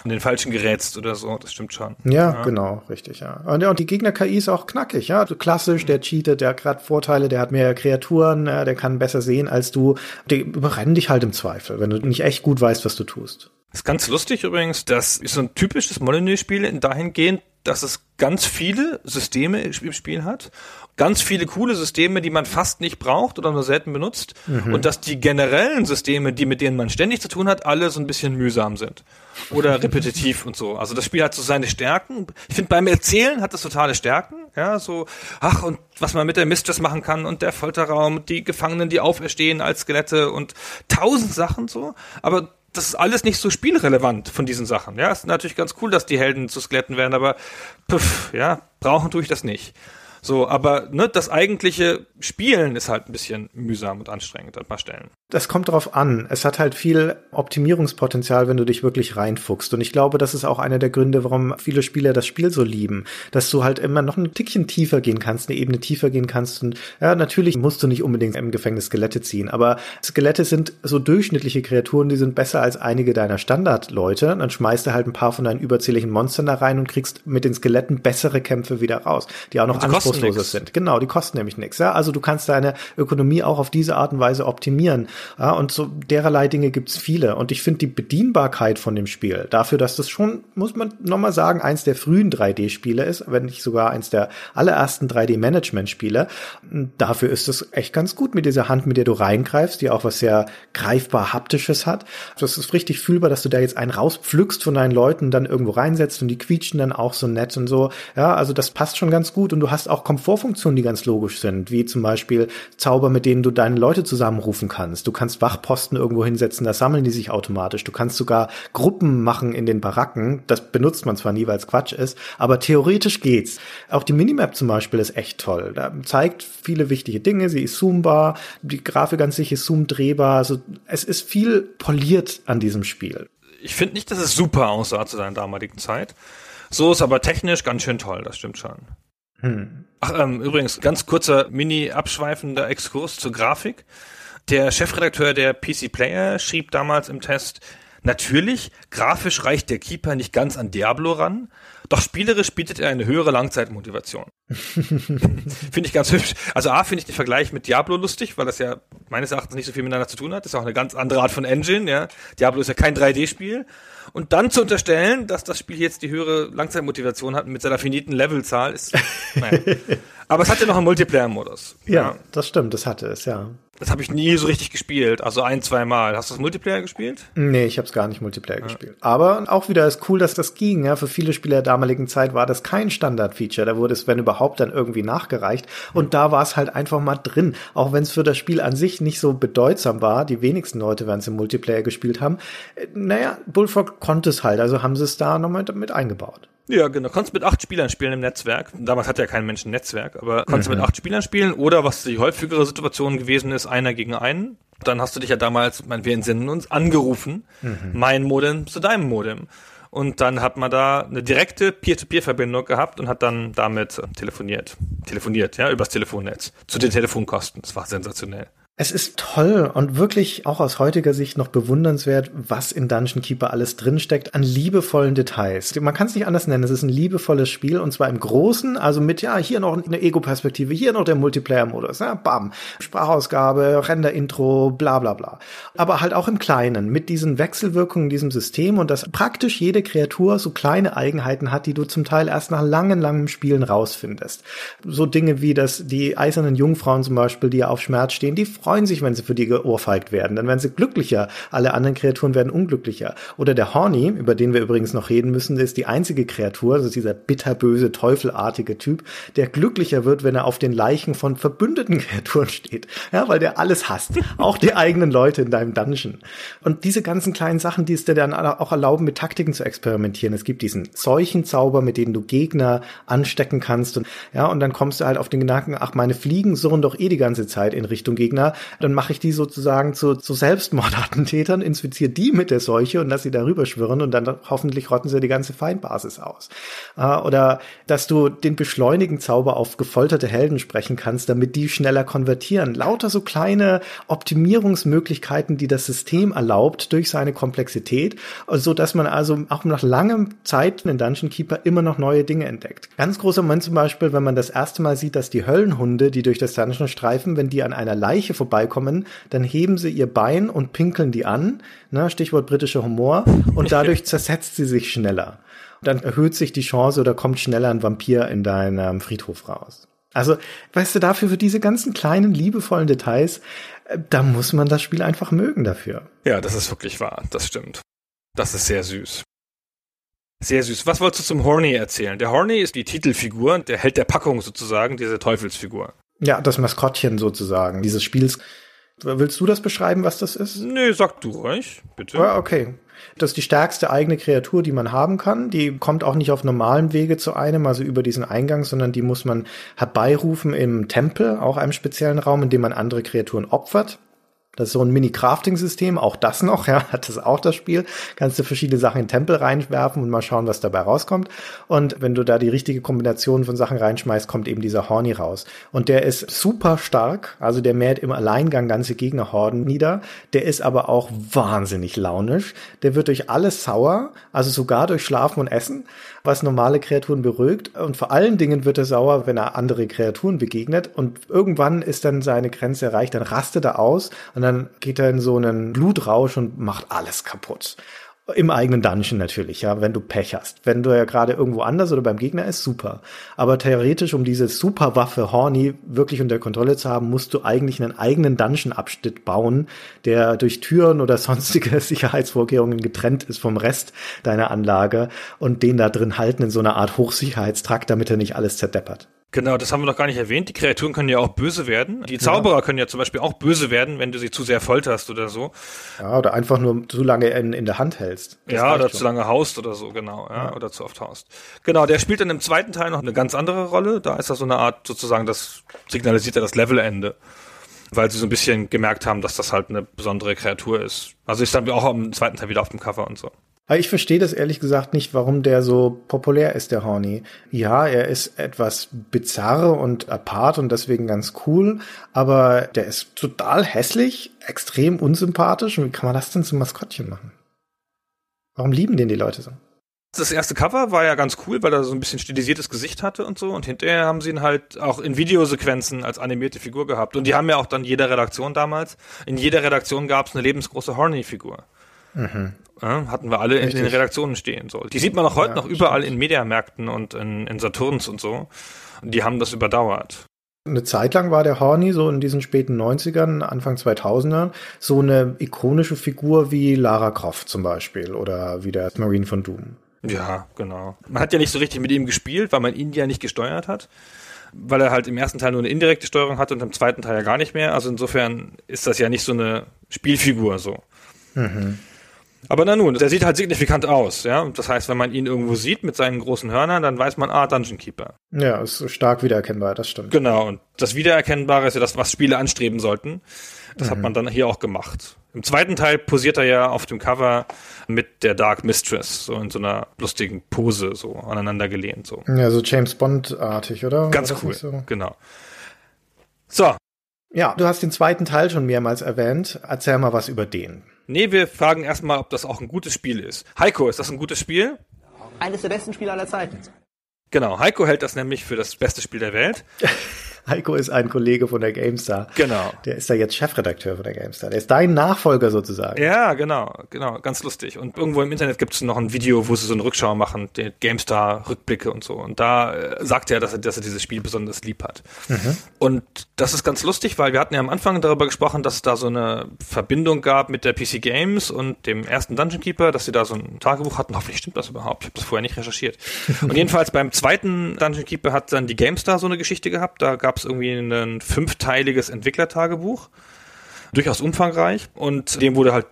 an den falschen gerätst oder so, das stimmt schon. Ja, ja. genau, richtig, ja. Und, und die Gegner-KI ist auch knackig, ja. Klassisch, der cheatet, der hat gerade Vorteile, der hat mehr Kreaturen, ja, der kann besser sehen als du. Die überrennen dich halt im Zweifel, wenn du nicht echt gut weißt, was du tust. Das ist ganz lustig übrigens, das ist so ein typisches Molyneux-Spiel dahingehend, dass es ganz viele Systeme im Spiel hat, ganz viele coole Systeme, die man fast nicht braucht oder nur selten benutzt mhm. und dass die generellen Systeme, die mit denen man ständig zu tun hat, alle so ein bisschen mühsam sind oder repetitiv und so. Also das Spiel hat so seine Stärken. Ich finde beim Erzählen hat es totale Stärken, ja, so ach und was man mit der Mistress machen kann und der Folterraum, die Gefangenen, die auferstehen als Skelette und tausend Sachen so, aber das ist alles nicht so spielrelevant von diesen Sachen. Ja, ist natürlich ganz cool, dass die Helden zu Skeletten werden, aber pff, ja, brauchen tue ich das nicht. So, aber ne, das eigentliche Spielen ist halt ein bisschen mühsam und anstrengend an ein paar Stellen. Das kommt drauf an. Es hat halt viel Optimierungspotenzial, wenn du dich wirklich reinfuchst. Und ich glaube, das ist auch einer der Gründe, warum viele Spieler das Spiel so lieben. Dass du halt immer noch ein Tickchen tiefer gehen kannst, eine Ebene tiefer gehen kannst. Und ja, natürlich musst du nicht unbedingt im Gefängnis Skelette ziehen. Aber Skelette sind so durchschnittliche Kreaturen, die sind besser als einige deiner Standardleute. Dann schmeißt du halt ein paar von deinen überzähligen Monstern da rein und kriegst mit den Skeletten bessere Kämpfe wieder raus, die auch noch anspruchsloser sind. Genau, die kosten nämlich nichts. Ja? Also du kannst deine Ökonomie auch auf diese Art und Weise optimieren. Ja, und so dererlei Dinge gibt's viele. Und ich finde die Bedienbarkeit von dem Spiel, dafür, dass das schon, muss man nochmal sagen, eins der frühen 3D-Spiele ist, wenn nicht sogar eins der allerersten 3D-Management-Spiele, dafür ist es echt ganz gut mit dieser Hand, mit der du reingreifst, die auch was sehr greifbar haptisches hat. Das ist richtig fühlbar, dass du da jetzt einen rauspflückst von deinen Leuten, dann irgendwo reinsetzt und die quietschen dann auch so nett und so. Ja, also das passt schon ganz gut und du hast auch Komfortfunktionen, die ganz logisch sind, wie zum Beispiel Zauber, mit denen du deine Leute zusammenrufen kannst. Du kannst Wachposten irgendwo hinsetzen, da sammeln die sich automatisch. Du kannst sogar Gruppen machen in den Baracken. Das benutzt man zwar nie, weil es Quatsch ist, aber theoretisch geht's. Auch die Minimap zum Beispiel ist echt toll. Da zeigt viele wichtige Dinge. Sie ist zoombar. Die Grafik an sich ist zoomdrehbar. Also es ist viel poliert an diesem Spiel. Ich finde nicht, dass es super aussah zu seiner damaligen Zeit. So ist aber technisch ganz schön toll, das stimmt schon. Hm. Ach, ähm, übrigens, ganz kurzer mini-abschweifender Exkurs zur Grafik. Der Chefredakteur der PC Player schrieb damals im Test, natürlich, grafisch reicht der Keeper nicht ganz an Diablo ran, doch spielerisch bietet er eine höhere Langzeitmotivation. finde ich ganz hübsch. Also A, finde ich den Vergleich mit Diablo lustig, weil das ja meines Erachtens nicht so viel miteinander zu tun hat. Das ist auch eine ganz andere Art von Engine, ja. Diablo ist ja kein 3D-Spiel. Und dann zu unterstellen, dass das Spiel jetzt die höhere Langzeitmotivation hat mit seiner finiten Levelzahl, ist, naja. Aber es hat ja noch einen Multiplayer-Modus. Ja, ja, das stimmt, das hatte es, ja. Das habe ich nie so richtig gespielt, also ein, zwei Mal. Hast du das Multiplayer gespielt? Nee, ich habe es gar nicht Multiplayer ja. gespielt. Aber auch wieder ist cool, dass das ging. Ja, für viele Spieler der damaligen Zeit war das kein Standard-Feature. Da wurde es, wenn überhaupt, dann irgendwie nachgereicht. Und da war es halt einfach mal drin. Auch wenn es für das Spiel an sich nicht so bedeutsam war. Die wenigsten Leute werden es im Multiplayer gespielt haben. Äh, naja, Bullfrog konnte es halt. Also haben sie es da nochmal mit eingebaut. Ja, genau. Kannst mit acht Spielern spielen im Netzwerk. Damals hat ja kein Mensch ein Netzwerk, aber kannst mhm. mit acht Spielern spielen oder was die häufigere Situation gewesen ist, einer gegen einen. Dann hast du dich ja damals, mein, wir entsinnen uns, angerufen. Mhm. Mein Modem zu deinem Modem. Und dann hat man da eine direkte Peer-to-Peer-Verbindung gehabt und hat dann damit telefoniert. Telefoniert, ja, übers Telefonnetz. Zu den Telefonkosten. Das war sensationell. Es ist toll und wirklich auch aus heutiger Sicht noch bewundernswert, was in Dungeon Keeper alles drinsteckt an liebevollen Details. Man kann es nicht anders nennen. Es ist ein liebevolles Spiel und zwar im Großen, also mit, ja, hier noch eine Ego-Perspektive, hier noch der Multiplayer-Modus, ja, bam, Sprachausgabe, Render-Intro, bla, bla, bla. Aber halt auch im Kleinen, mit diesen Wechselwirkungen in diesem System und dass praktisch jede Kreatur so kleine Eigenheiten hat, die du zum Teil erst nach langen, langen Spielen rausfindest. So Dinge wie, dass die eisernen Jungfrauen zum Beispiel, die ja auf Schmerz stehen, die freuen sich, wenn sie für die geohrfeigt werden. Dann werden sie glücklicher. Alle anderen Kreaturen werden unglücklicher. Oder der Horny, über den wir übrigens noch reden müssen, ist die einzige Kreatur, also dieser bitterböse, teufelartige Typ, der glücklicher wird, wenn er auf den Leichen von verbündeten Kreaturen steht. Ja, weil der alles hasst. Auch die eigenen Leute in deinem Dungeon. Und diese ganzen kleinen Sachen, die es dir dann auch erlauben, mit Taktiken zu experimentieren. Es gibt diesen Seuchenzauber, mit denen du Gegner anstecken kannst. Und, ja, und dann kommst du halt auf den Gedanken, ach, meine Fliegen surren doch eh die ganze Zeit in Richtung Gegner dann mache ich die sozusagen zu, zu Selbstmordattentätern, infiziere die mit der Seuche und lass sie darüber schwirren und dann hoffentlich rotten sie die ganze Feindbasis aus. Äh, oder dass du den beschleunigen Zauber auf gefolterte Helden sprechen kannst, damit die schneller konvertieren. Lauter so kleine Optimierungsmöglichkeiten, die das System erlaubt durch seine Komplexität, so dass man also auch nach langem Zeit in Dungeon Keeper immer noch neue Dinge entdeckt. Ganz großer Moment zum Beispiel, wenn man das erste Mal sieht, dass die Höllenhunde, die durch das Dungeon streifen, wenn die an einer Leiche vorbeikommen, dann heben sie ihr Bein und pinkeln die an, ne, Stichwort britischer Humor, und dadurch zersetzt sie sich schneller. Dann erhöht sich die Chance oder kommt schneller ein Vampir in deinem Friedhof raus. Also, weißt du, dafür für diese ganzen kleinen, liebevollen Details, äh, da muss man das Spiel einfach mögen dafür. Ja, das ist wirklich wahr. Das stimmt. Das ist sehr süß. Sehr süß. Was wolltest du zum Horny erzählen? Der Horny ist die Titelfigur, der Held der Packung sozusagen, diese Teufelsfigur. Ja, das Maskottchen sozusagen dieses Spiels. Willst du das beschreiben, was das ist? Nee, sag du ruhig, bitte. Ja, okay. Das ist die stärkste eigene Kreatur, die man haben kann. Die kommt auch nicht auf normalem Wege zu einem, also über diesen Eingang, sondern die muss man herbeirufen im Tempel, auch einem speziellen Raum, in dem man andere Kreaturen opfert. Das ist so ein Mini-Crafting-System, auch das noch, ja, hat das auch das Spiel. Kannst du verschiedene Sachen in Tempel reinwerfen und mal schauen, was dabei rauskommt. Und wenn du da die richtige Kombination von Sachen reinschmeißt, kommt eben dieser Horny raus. Und der ist super stark, also der mäht im Alleingang ganze Gegnerhorden nieder. Der ist aber auch wahnsinnig launisch. Der wird durch alles sauer, also sogar durch Schlafen und Essen was normale Kreaturen beruhigt. Und vor allen Dingen wird er sauer, wenn er andere Kreaturen begegnet. Und irgendwann ist dann seine Grenze erreicht, dann rastet er aus und dann geht er in so einen Blutrausch und macht alles kaputt. Im eigenen Dungeon natürlich, ja, wenn du Pech hast. Wenn du ja gerade irgendwo anders oder beim Gegner ist, super. Aber theoretisch, um diese Superwaffe Horny wirklich unter Kontrolle zu haben, musst du eigentlich einen eigenen Dungeon-Abschnitt bauen, der durch Türen oder sonstige Sicherheitsvorkehrungen getrennt ist vom Rest deiner Anlage und den da drin halten in so einer Art Hochsicherheitstrakt, damit er nicht alles zerdeppert. Genau, das haben wir noch gar nicht erwähnt. Die Kreaturen können ja auch böse werden. Die Zauberer ja. können ja zum Beispiel auch böse werden, wenn du sie zu sehr folterst oder so. Ja, oder einfach nur zu lange in, in der Hand hältst. Das ja, oder schon. zu lange haust oder so, genau. Ja, ja, Oder zu oft haust. Genau, der spielt dann im zweiten Teil noch eine ganz andere Rolle. Da ist das so eine Art, sozusagen, das signalisiert ja das Levelende. Weil sie so ein bisschen gemerkt haben, dass das halt eine besondere Kreatur ist. Also ist dann auch im zweiten Teil wieder auf dem Cover und so. Ich verstehe das ehrlich gesagt nicht, warum der so populär ist, der Horny. Ja, er ist etwas bizarr und apart und deswegen ganz cool, aber der ist total hässlich, extrem unsympathisch. Und wie kann man das denn zum Maskottchen machen? Warum lieben den die Leute so? Das erste Cover war ja ganz cool, weil er so ein bisschen stilisiertes Gesicht hatte und so. Und hinterher haben sie ihn halt auch in Videosequenzen als animierte Figur gehabt. Und die haben ja auch dann jeder Redaktion damals. In jeder Redaktion gab es eine lebensgroße Horny-Figur. Mhm. Ja, hatten wir alle Richtig. in den Redaktionen stehen. So. Die sieht man auch heute ja, noch überall stimmt. in Mediamärkten und in, in Saturns und so. Und die haben das überdauert. Eine Zeit lang war der Horny so in diesen späten 90ern, Anfang 2000ern so eine ikonische Figur wie Lara Croft zum Beispiel oder wie der Marine von Doom. Ja, genau. Man hat ja nicht so richtig mit ihm gespielt, weil man ihn ja nicht gesteuert hat weil er halt im ersten Teil nur eine indirekte Steuerung hat und im zweiten Teil ja gar nicht mehr. Also insofern ist das ja nicht so eine Spielfigur so. Mhm. Aber na nun, der sieht halt signifikant aus, ja. Das heißt, wenn man ihn irgendwo sieht mit seinen großen Hörnern, dann weiß man, ah, Dungeon Keeper. Ja, ist stark wiedererkennbar, das stimmt. Genau, und das Wiedererkennbare ist ja das, was Spiele anstreben sollten. Das mhm. hat man dann hier auch gemacht. Im zweiten Teil posiert er ja auf dem Cover mit der Dark Mistress, so in so einer lustigen Pose, so aneinander gelehnt, so. Ja, so James Bond-artig, oder? Ganz cool, so? genau. So. Ja, du hast den zweiten Teil schon mehrmals erwähnt. Erzähl mal was über den. Nee, wir fragen erstmal, ob das auch ein gutes Spiel ist. Heiko, ist das ein gutes Spiel? Eines der besten Spiele aller Zeiten. Genau, Heiko hält das nämlich für das beste Spiel der Welt. Heiko ist ein Kollege von der GameStar. Genau. Der ist da jetzt Chefredakteur von der GameStar. Der ist dein Nachfolger sozusagen. Ja, genau, genau, ganz lustig. Und irgendwo im Internet gibt es noch ein Video, wo sie so eine Rückschau machen, die GameStar-Rückblicke und so. Und da äh, sagt er, dass er, dass er dieses Spiel besonders lieb hat. Mhm. Und das ist ganz lustig, weil wir hatten ja am Anfang darüber gesprochen, dass es da so eine Verbindung gab mit der PC Games und dem ersten Dungeon Keeper, dass sie da so ein Tagebuch hatten. Hoffentlich stimmt das überhaupt. Ich habe das vorher nicht recherchiert. und jedenfalls beim zweiten Dungeon Keeper hat dann die GameStar so eine Geschichte gehabt. Da gab gab es irgendwie ein fünfteiliges Entwicklertagebuch, durchaus umfangreich. Und dem wurde halt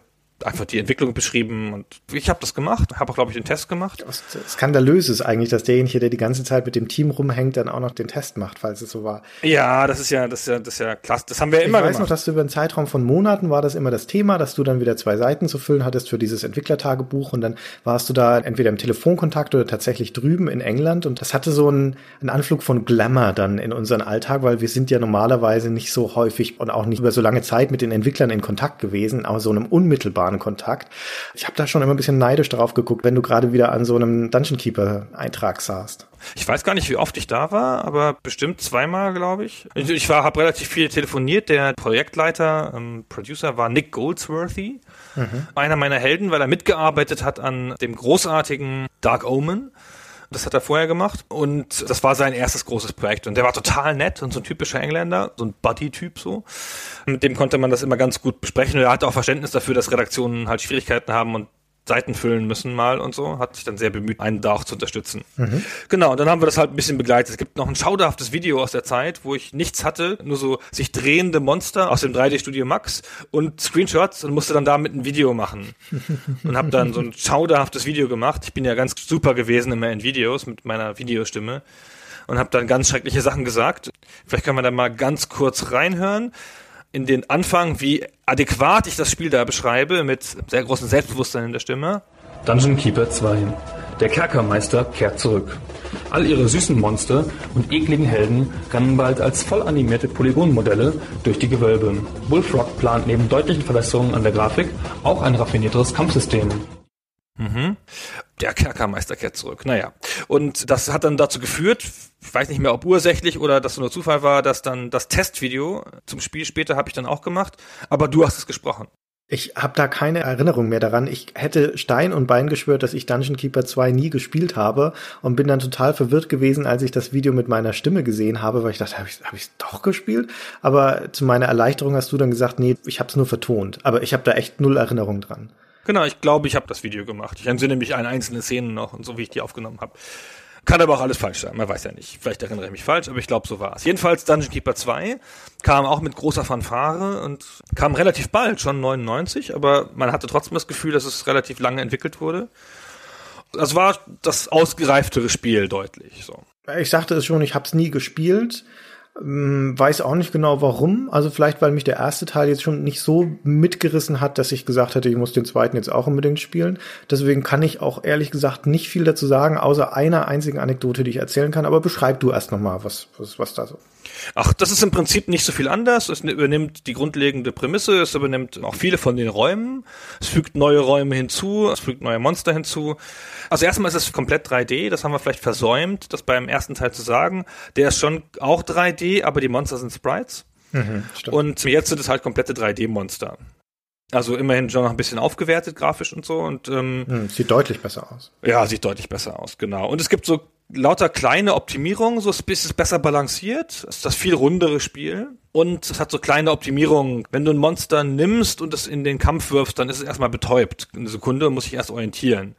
einfach die Entwicklung beschrieben und ich habe das gemacht, habe auch glaube ich den Test gemacht. Skandalös ist eigentlich, dass derjenige, der die ganze Zeit mit dem Team rumhängt, dann auch noch den Test macht, falls es so war. Ja, das ist ja, das ist ja, das ist ja klasse. Das haben wir ja immer gemacht. Ich weiß noch, dass du über einen Zeitraum von Monaten war das immer das Thema, dass du dann wieder zwei Seiten zu füllen hattest für dieses Entwicklertagebuch und dann warst du da entweder im Telefonkontakt oder tatsächlich drüben in England und das hatte so einen, einen Anflug von Glamour dann in unseren Alltag, weil wir sind ja normalerweise nicht so häufig und auch nicht über so lange Zeit mit den Entwicklern in Kontakt gewesen, aber so einem unmittelbaren Kontakt. Ich habe da schon immer ein bisschen neidisch drauf geguckt, wenn du gerade wieder an so einem Dungeon Keeper Eintrag saßt. Ich weiß gar nicht, wie oft ich da war, aber bestimmt zweimal, glaube ich. Ich, ich war, habe relativ viel telefoniert. Der Projektleiter, ähm, Producer war Nick Goldsworthy, mhm. einer meiner Helden, weil er mitgearbeitet hat an dem großartigen Dark Omen. Das hat er vorher gemacht und das war sein erstes großes Projekt und der war total nett und so ein typischer Engländer, so ein Buddy-Typ so. Mit dem konnte man das immer ganz gut besprechen und er hatte auch Verständnis dafür, dass Redaktionen halt Schwierigkeiten haben und Seiten füllen müssen mal und so, hat sich dann sehr bemüht, einen da auch zu unterstützen. Genau, und dann haben wir das halt ein bisschen begleitet. Es gibt noch ein schauderhaftes Video aus der Zeit, wo ich nichts hatte, nur so sich drehende Monster aus dem 3D-Studio Max und Screenshots und musste dann damit ein Video machen. Und habe dann so ein schauderhaftes Video gemacht. Ich bin ja ganz super gewesen immer in Videos mit meiner Videostimme und habe dann ganz schreckliche Sachen gesagt. Vielleicht können wir da mal ganz kurz reinhören in den Anfang, wie adäquat ich das Spiel da beschreibe, mit sehr großem Selbstbewusstsein in der Stimme. Dungeon Keeper 2. Der Kerkermeister kehrt zurück. All ihre süßen Monster und ekligen Helden rennen bald als voll animierte Polygonmodelle durch die Gewölbe. Bullfrog plant neben deutlichen Verbesserungen an der Grafik auch ein raffinierteres Kampfsystem. Der Kerkermeister kehrt zurück. Naja. Und das hat dann dazu geführt, ich weiß nicht mehr, ob ursächlich oder dass es nur Zufall war, dass dann das Testvideo zum Spiel später habe ich dann auch gemacht, aber du hast es gesprochen. Ich habe da keine Erinnerung mehr daran. Ich hätte Stein und Bein geschwört, dass ich Dungeon Keeper 2 nie gespielt habe und bin dann total verwirrt gewesen, als ich das Video mit meiner Stimme gesehen habe, weil ich dachte, habe ich hab ich's doch gespielt? Aber zu meiner Erleichterung hast du dann gesagt, nee, ich habe es nur vertont. Aber ich habe da echt null Erinnerung dran. Genau, ich glaube, ich habe das Video gemacht. Ich entsinne mich an einzelne Szenen noch und so, wie ich die aufgenommen habe. Kann aber auch alles falsch sein, man weiß ja nicht. Vielleicht erinnere ich mich falsch, aber ich glaube, so war es. Jedenfalls Dungeon Keeper 2 kam auch mit großer Fanfare und kam relativ bald, schon 99, aber man hatte trotzdem das Gefühl, dass es relativ lange entwickelt wurde. Also war das ausgereiftere Spiel deutlich. So. Ich sagte es schon, ich habe es nie gespielt. Ähm, Weiß auch nicht genau warum. Also vielleicht, weil mich der erste Teil jetzt schon nicht so mitgerissen hat, dass ich gesagt hätte, ich muss den zweiten jetzt auch unbedingt spielen. Deswegen kann ich auch ehrlich gesagt nicht viel dazu sagen, außer einer einzigen Anekdote, die ich erzählen kann. Aber beschreib du erst noch mal, was, was, was da so. Ach, das ist im Prinzip nicht so viel anders. Es übernimmt die grundlegende Prämisse, es übernimmt auch viele von den Räumen, es fügt neue Räume hinzu, es fügt neue Monster hinzu. Also erstmal ist es komplett 3D, das haben wir vielleicht versäumt, das beim ersten Teil zu sagen. Der ist schon auch 3D, aber die Monster sind Sprites. stimmt. Und jetzt sind es halt komplette 3D-Monster. Also immerhin schon noch ein bisschen aufgewertet grafisch und so und ähm, Hm, sieht deutlich besser aus. ja, sieht deutlich besser aus, genau. Und es gibt so lauter kleine Optimierungen, so ist es besser balanciert. Es ist das viel rundere Spiel. Und es hat so kleine Optimierungen. Wenn du ein Monster nimmst und es in den Kampf wirfst, dann ist es erstmal betäubt. Eine Sekunde muss ich erst orientieren.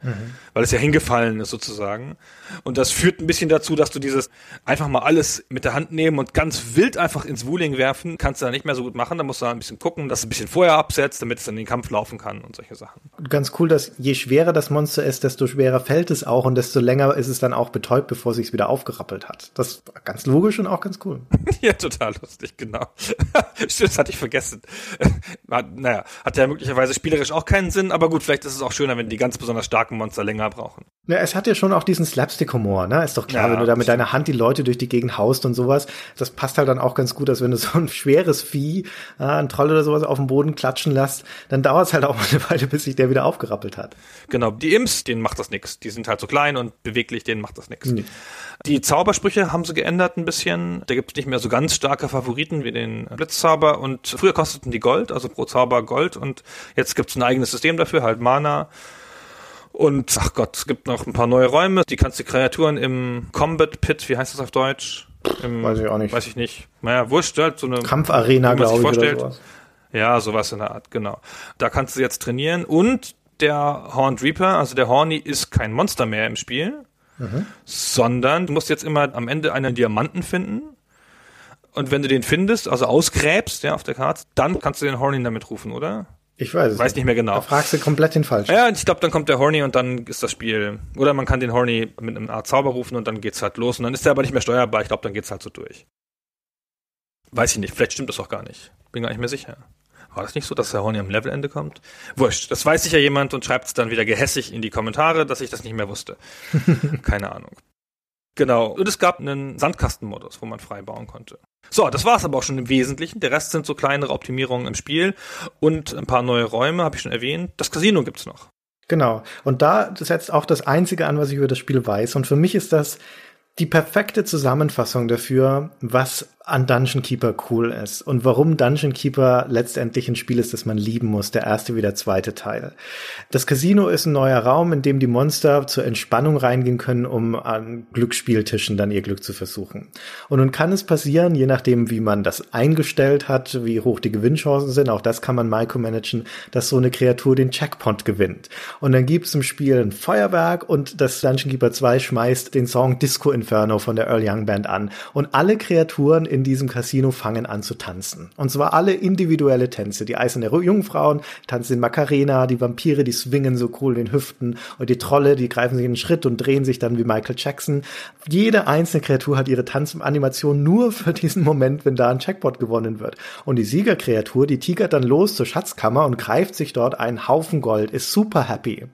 Weil es ja hingefallen ist sozusagen. Und das führt ein bisschen dazu, dass du dieses einfach mal alles mit der Hand nehmen und ganz wild einfach ins Wuling werfen, kannst du da nicht mehr so gut machen. Da musst du da ein bisschen gucken, dass du ein bisschen vorher absetzt, damit es dann in den Kampf laufen kann und solche Sachen. Ganz cool, dass je schwerer das Monster ist, desto schwerer fällt es auch und desto länger ist es dann auch betäubt, bevor es sich wieder aufgerappelt hat. Das war ganz logisch und auch ganz cool. Ja, total lustig, genau. Stimmt, das hatte ich vergessen. Hat, naja, hat ja möglicherweise spielerisch auch keinen Sinn, aber gut, vielleicht ist es auch schöner, wenn die ganz besonders starken Monster länger brauchen. Ja, es hat ja schon auch diesen Slapstick-Humor, ne? Ist doch klar, Ja, wenn du da mit deiner Hand die Leute durch die Gegend haust und sowas. Das passt halt dann auch ganz gut, als wenn du so ein schweres Vieh, äh, ein Troll oder sowas auf dem Boden klatschen lässt, dann dauert es halt auch mal eine Weile, bis sich der wieder aufgerappelt hat. Genau, die Imps, denen macht das nix. Die sind halt so klein und beweglich, denen macht das nix. Die Zaubersprüche haben sie geändert ein bisschen. Da gibt's nicht mehr so ganz starke Favoriten wie den Blitzzauber und früher kosteten die Gold, also pro Zauber Gold und jetzt gibt's ein eigenes System dafür, halt Mana. Und ach Gott, es gibt noch ein paar neue Räume. Die kannst du Kreaturen im Combat Pit, wie heißt das auf Deutsch? Im, Weiß ich auch nicht. Weiß ich nicht. Naja, wurscht, halt so eine Kampfarena, glaube ich, oder vorstellt. sowas. Ja, sowas in der Art, genau. Da kannst du jetzt trainieren und der Horned Reaper, also der Horny, ist kein Monster mehr im Spiel, sondern du musst jetzt immer am Ende einen Diamanten finden. Und wenn du den findest, also ausgräbst, ja, auf der Karte, dann kannst du den Horny damit rufen, oder? Ich weiß es Weiß nicht mehr genau. Da fragst du komplett den Falschen. Ja, ich glaube, dann kommt der Horny und dann ist das Spiel. Oder man kann den Horny mit einem Art Zauber rufen und dann geht's halt los. Und dann ist der aber nicht mehr steuerbar. Ich glaube, dann geht's halt so durch. Weiß ich nicht. Vielleicht stimmt das auch gar nicht. Bin gar nicht mehr sicher. War das nicht so, dass der Horny am Levelende kommt? Wurscht. Das weiß sicher jemand und schreibt es dann wieder gehässig in die Kommentare, dass ich das nicht mehr wusste. Keine Ahnung. Genau. Und es gab einen Sandkastenmodus, wo man frei bauen konnte. So, das war's aber auch schon im Wesentlichen. Der Rest sind so kleinere Optimierungen im Spiel und ein paar neue Räume, habe ich schon erwähnt. Das Casino gibt's noch. Genau. Und da setzt auch das Einzige an, was ich über das Spiel weiß. Und für mich ist das die perfekte Zusammenfassung dafür, was an Dungeon Keeper cool ist und warum Dungeon Keeper letztendlich ein Spiel ist, das man lieben muss, der erste wie der zweite Teil. Das Casino ist ein neuer Raum, in dem die Monster zur Entspannung reingehen können, um an Glücksspieltischen dann ihr Glück zu versuchen. Und nun kann es passieren, je nachdem, wie man das eingestellt hat, wie hoch die Gewinnchancen sind, auch das kann man micromanagen, dass so eine Kreatur den Checkpoint gewinnt. Und dann gibt es im Spiel ein Feuerwerk und das Dungeon Keeper 2 schmeißt den Song Disco Inferno von der Earl Young Band an. Und alle Kreaturen in diesem Casino fangen an zu tanzen. Und zwar alle individuelle Tänze. Die eiserne Jungfrauen tanzen in Macarena, die Vampire, die swingen so cool in den Hüften und die Trolle, die greifen sich in den Schritt und drehen sich dann wie Michael Jackson. Jede einzelne Kreatur hat ihre Tanzanimation nur für diesen Moment, wenn da ein Checkpot gewonnen wird. Und die Siegerkreatur, die tigert dann los zur Schatzkammer und greift sich dort einen Haufen Gold, ist super happy.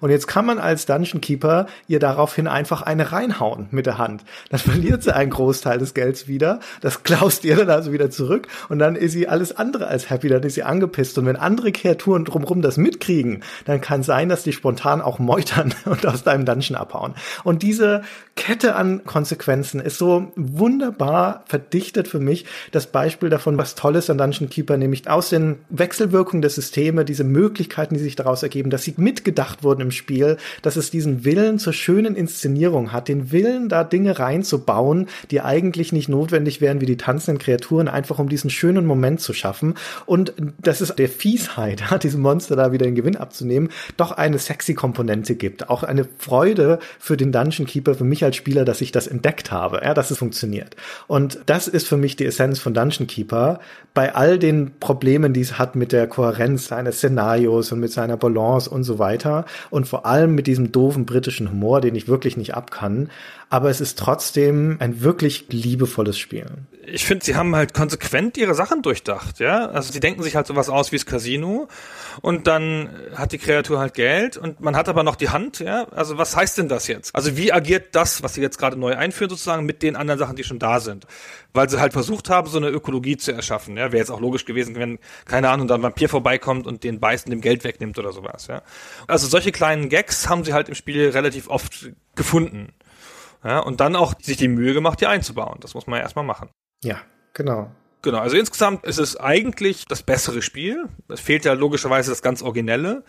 Und jetzt kann man als Dungeon Keeper ihr daraufhin einfach eine reinhauen mit der Hand. Dann verliert sie einen Großteil des Gelds wieder. Das klaust ihr dann also wieder zurück. Und dann ist sie alles andere als happy. Dann ist sie angepisst. Und wenn andere Kreaturen drumherum das mitkriegen, dann kann sein, dass die spontan auch meutern und aus deinem Dungeon abhauen. Und diese Kette an Konsequenzen ist so wunderbar verdichtet für mich. Das Beispiel davon, was toll ist an Dungeon Keeper, nämlich aus den Wechselwirkungen der Systeme, diese Möglichkeiten, die sich daraus ergeben, dass sie mitgedacht wurden im Spiel, dass es diesen Willen zur schönen Inszenierung hat, den Willen, da Dinge reinzubauen, die eigentlich nicht notwendig wären wie die tanzenden Kreaturen, einfach um diesen schönen Moment zu schaffen. Und dass es der Fiesheit, diesem Monster da wieder den Gewinn abzunehmen, doch eine sexy Komponente gibt. Auch eine Freude für den Dungeon Keeper, für mich als Spieler, dass ich das entdeckt habe, ja, dass es funktioniert. Und das ist für mich die Essenz von Dungeon Keeper. Bei all den Problemen, die es hat mit der Kohärenz seines Szenarios und mit seiner Balance und so weiter und vor allem mit diesem doofen britischen Humor, den ich wirklich nicht abkann. Aber es ist trotzdem ein wirklich liebevolles Spiel. Ich finde, sie haben halt konsequent ihre Sachen durchdacht, ja. Also sie denken sich halt sowas aus wie das Casino und dann hat die Kreatur halt Geld und man hat aber noch die Hand, ja. Also was heißt denn das jetzt? Also wie agiert das, was sie jetzt gerade neu einführen, sozusagen mit den anderen Sachen, die schon da sind? Weil sie halt versucht haben, so eine Ökologie zu erschaffen, ja. Wäre jetzt auch logisch gewesen, wenn, keine Ahnung, dann ein Vampir vorbeikommt und den beißen dem Geld wegnimmt oder sowas, ja. Also solche kleinen Gags haben sie halt im Spiel relativ oft gefunden. Ja, und dann auch sich die Mühe gemacht, die einzubauen. Das muss man ja erstmal machen. Ja, genau. Genau, also insgesamt ist es eigentlich das bessere Spiel. Es fehlt ja logischerweise das ganz Originelle,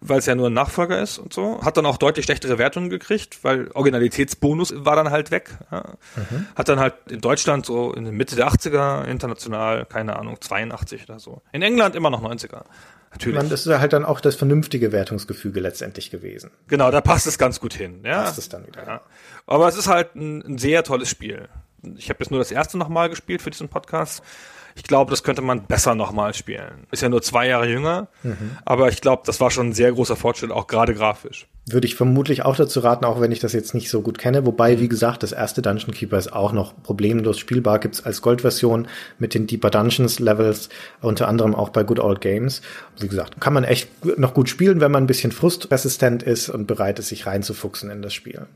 weil es ja nur ein Nachfolger ist und so. Hat dann auch deutlich schlechtere Wertungen gekriegt, weil Originalitätsbonus war dann halt weg. Ja. Mhm. Hat dann halt in Deutschland so in der Mitte der 80er, international, keine Ahnung, 82 oder so. In England immer noch 90er. Natürlich. Man, das ist halt dann auch das vernünftige Wertungsgefüge letztendlich gewesen. Genau, da passt es ganz gut hin. Ja. Passt es dann wieder. Ja. Aber es ist halt ein, ein sehr tolles Spiel. Ich habe jetzt nur das erste nochmal gespielt für diesen Podcast. Ich glaube, das könnte man besser nochmal spielen. Ist ja nur zwei Jahre jünger, mhm. aber ich glaube, das war schon ein sehr großer Fortschritt, auch gerade grafisch. Würde ich vermutlich auch dazu raten, auch wenn ich das jetzt nicht so gut kenne. Wobei, wie gesagt, das erste Dungeon Keeper ist auch noch problemlos spielbar. Gibt es als Goldversion mit den Deeper Dungeons Levels, unter anderem auch bei Good Old Games. Wie gesagt, kann man echt noch gut spielen, wenn man ein bisschen frustresistent ist und bereit ist, sich reinzufuchsen in das Spiel.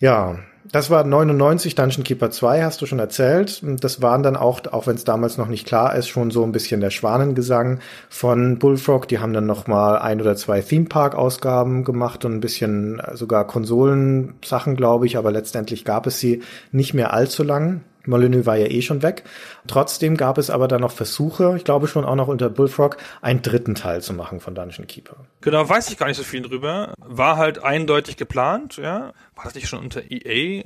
Ja, das war 99 Dungeon Keeper 2, hast du schon erzählt. Das waren dann auch, auch wenn es damals noch nicht klar ist, schon so ein bisschen der Schwanengesang von Bullfrog. Die haben dann noch mal ein oder zwei Theme Park Ausgaben gemacht und ein bisschen äh, sogar Konsolensachen, glaube ich, aber letztendlich gab es sie nicht mehr allzu lang. Molyneux war ja eh schon weg. Trotzdem gab es aber dann noch Versuche, ich glaube schon auch noch unter Bullfrog, einen dritten Teil zu machen von Dungeon Keeper. Genau, weiß ich gar nicht so viel drüber. War halt eindeutig geplant, ja. War das nicht schon unter EA?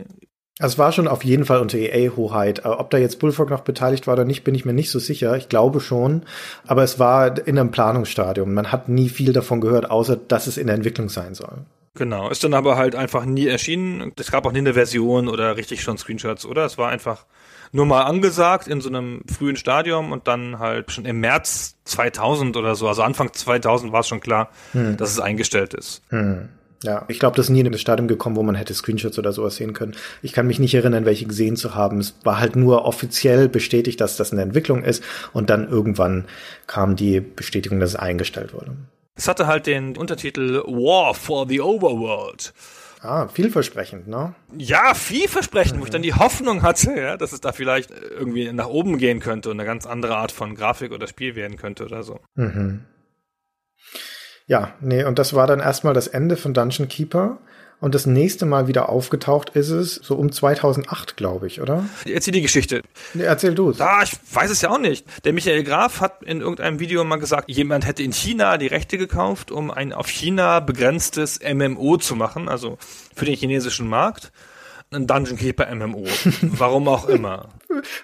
Es war schon auf jeden Fall unter EA-Hoheit. Ob da jetzt Bullfrog noch beteiligt war oder nicht, bin ich mir nicht so sicher. Ich glaube schon. Aber es war in einem Planungsstadium. Man hat nie viel davon gehört, außer dass es in der Entwicklung sein soll. Genau, ist dann aber halt einfach nie erschienen. Es gab auch nie eine Version oder richtig schon Screenshots, oder? Es war einfach nur mal angesagt in so einem frühen Stadium und dann halt schon im März 2000 oder so, also Anfang 2000 war es schon klar, hm. dass es eingestellt ist. Hm. Ja, ich glaube, das ist nie in das Stadium gekommen, wo man hätte Screenshots oder sowas sehen können. Ich kann mich nicht erinnern, welche gesehen zu haben. Es war halt nur offiziell bestätigt, dass das eine Entwicklung ist und dann irgendwann kam die Bestätigung, dass es eingestellt wurde. Es hatte halt den Untertitel War for the Overworld. Ah, vielversprechend, ne? Ja, vielversprechend, mhm. wo ich dann die Hoffnung hatte, ja, dass es da vielleicht irgendwie nach oben gehen könnte und eine ganz andere Art von Grafik oder Spiel werden könnte oder so. Mhm. Ja, nee, und das war dann erstmal das Ende von Dungeon Keeper. Und das nächste Mal wieder aufgetaucht ist es so um 2008, glaube ich, oder? Erzähl die Geschichte. Nee, erzähl du es. Ah, ich weiß es ja auch nicht. Der Michael Graf hat in irgendeinem Video mal gesagt, jemand hätte in China die Rechte gekauft, um ein auf China begrenztes MMO zu machen, also für den chinesischen Markt. Ein Dungeon Keeper MMO. Warum auch immer.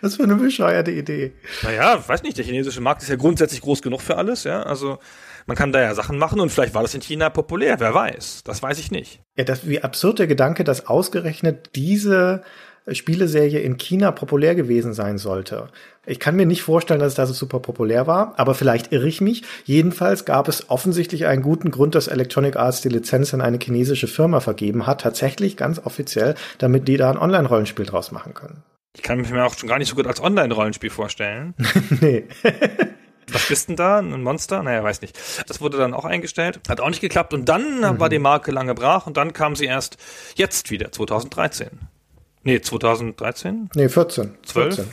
Was für eine bescheuerte Idee. Naja, weiß nicht, der chinesische Markt ist ja grundsätzlich groß genug für alles, ja. Also man kann da ja Sachen machen und vielleicht war das in China populär, wer weiß. Das weiß ich nicht. Ja, das, wie absurd der Gedanke, dass ausgerechnet diese Spieleserie in China populär gewesen sein sollte. Ich kann mir nicht vorstellen, dass es da so super populär war, aber vielleicht irre ich mich. Jedenfalls gab es offensichtlich einen guten Grund, dass Electronic Arts die Lizenz an eine chinesische Firma vergeben hat, tatsächlich ganz offiziell, damit die da ein Online-Rollenspiel draus machen können. Ich kann mich mir auch schon gar nicht so gut als Online-Rollenspiel vorstellen. nee. Was bist denn da? Ein Monster? Naja, weiß nicht. Das wurde dann auch eingestellt. Hat auch nicht geklappt. Und dann mhm. war die Marke lange brach und dann kam sie erst jetzt wieder, 2013. Nee, 2013? Nee, 14. 12? 14.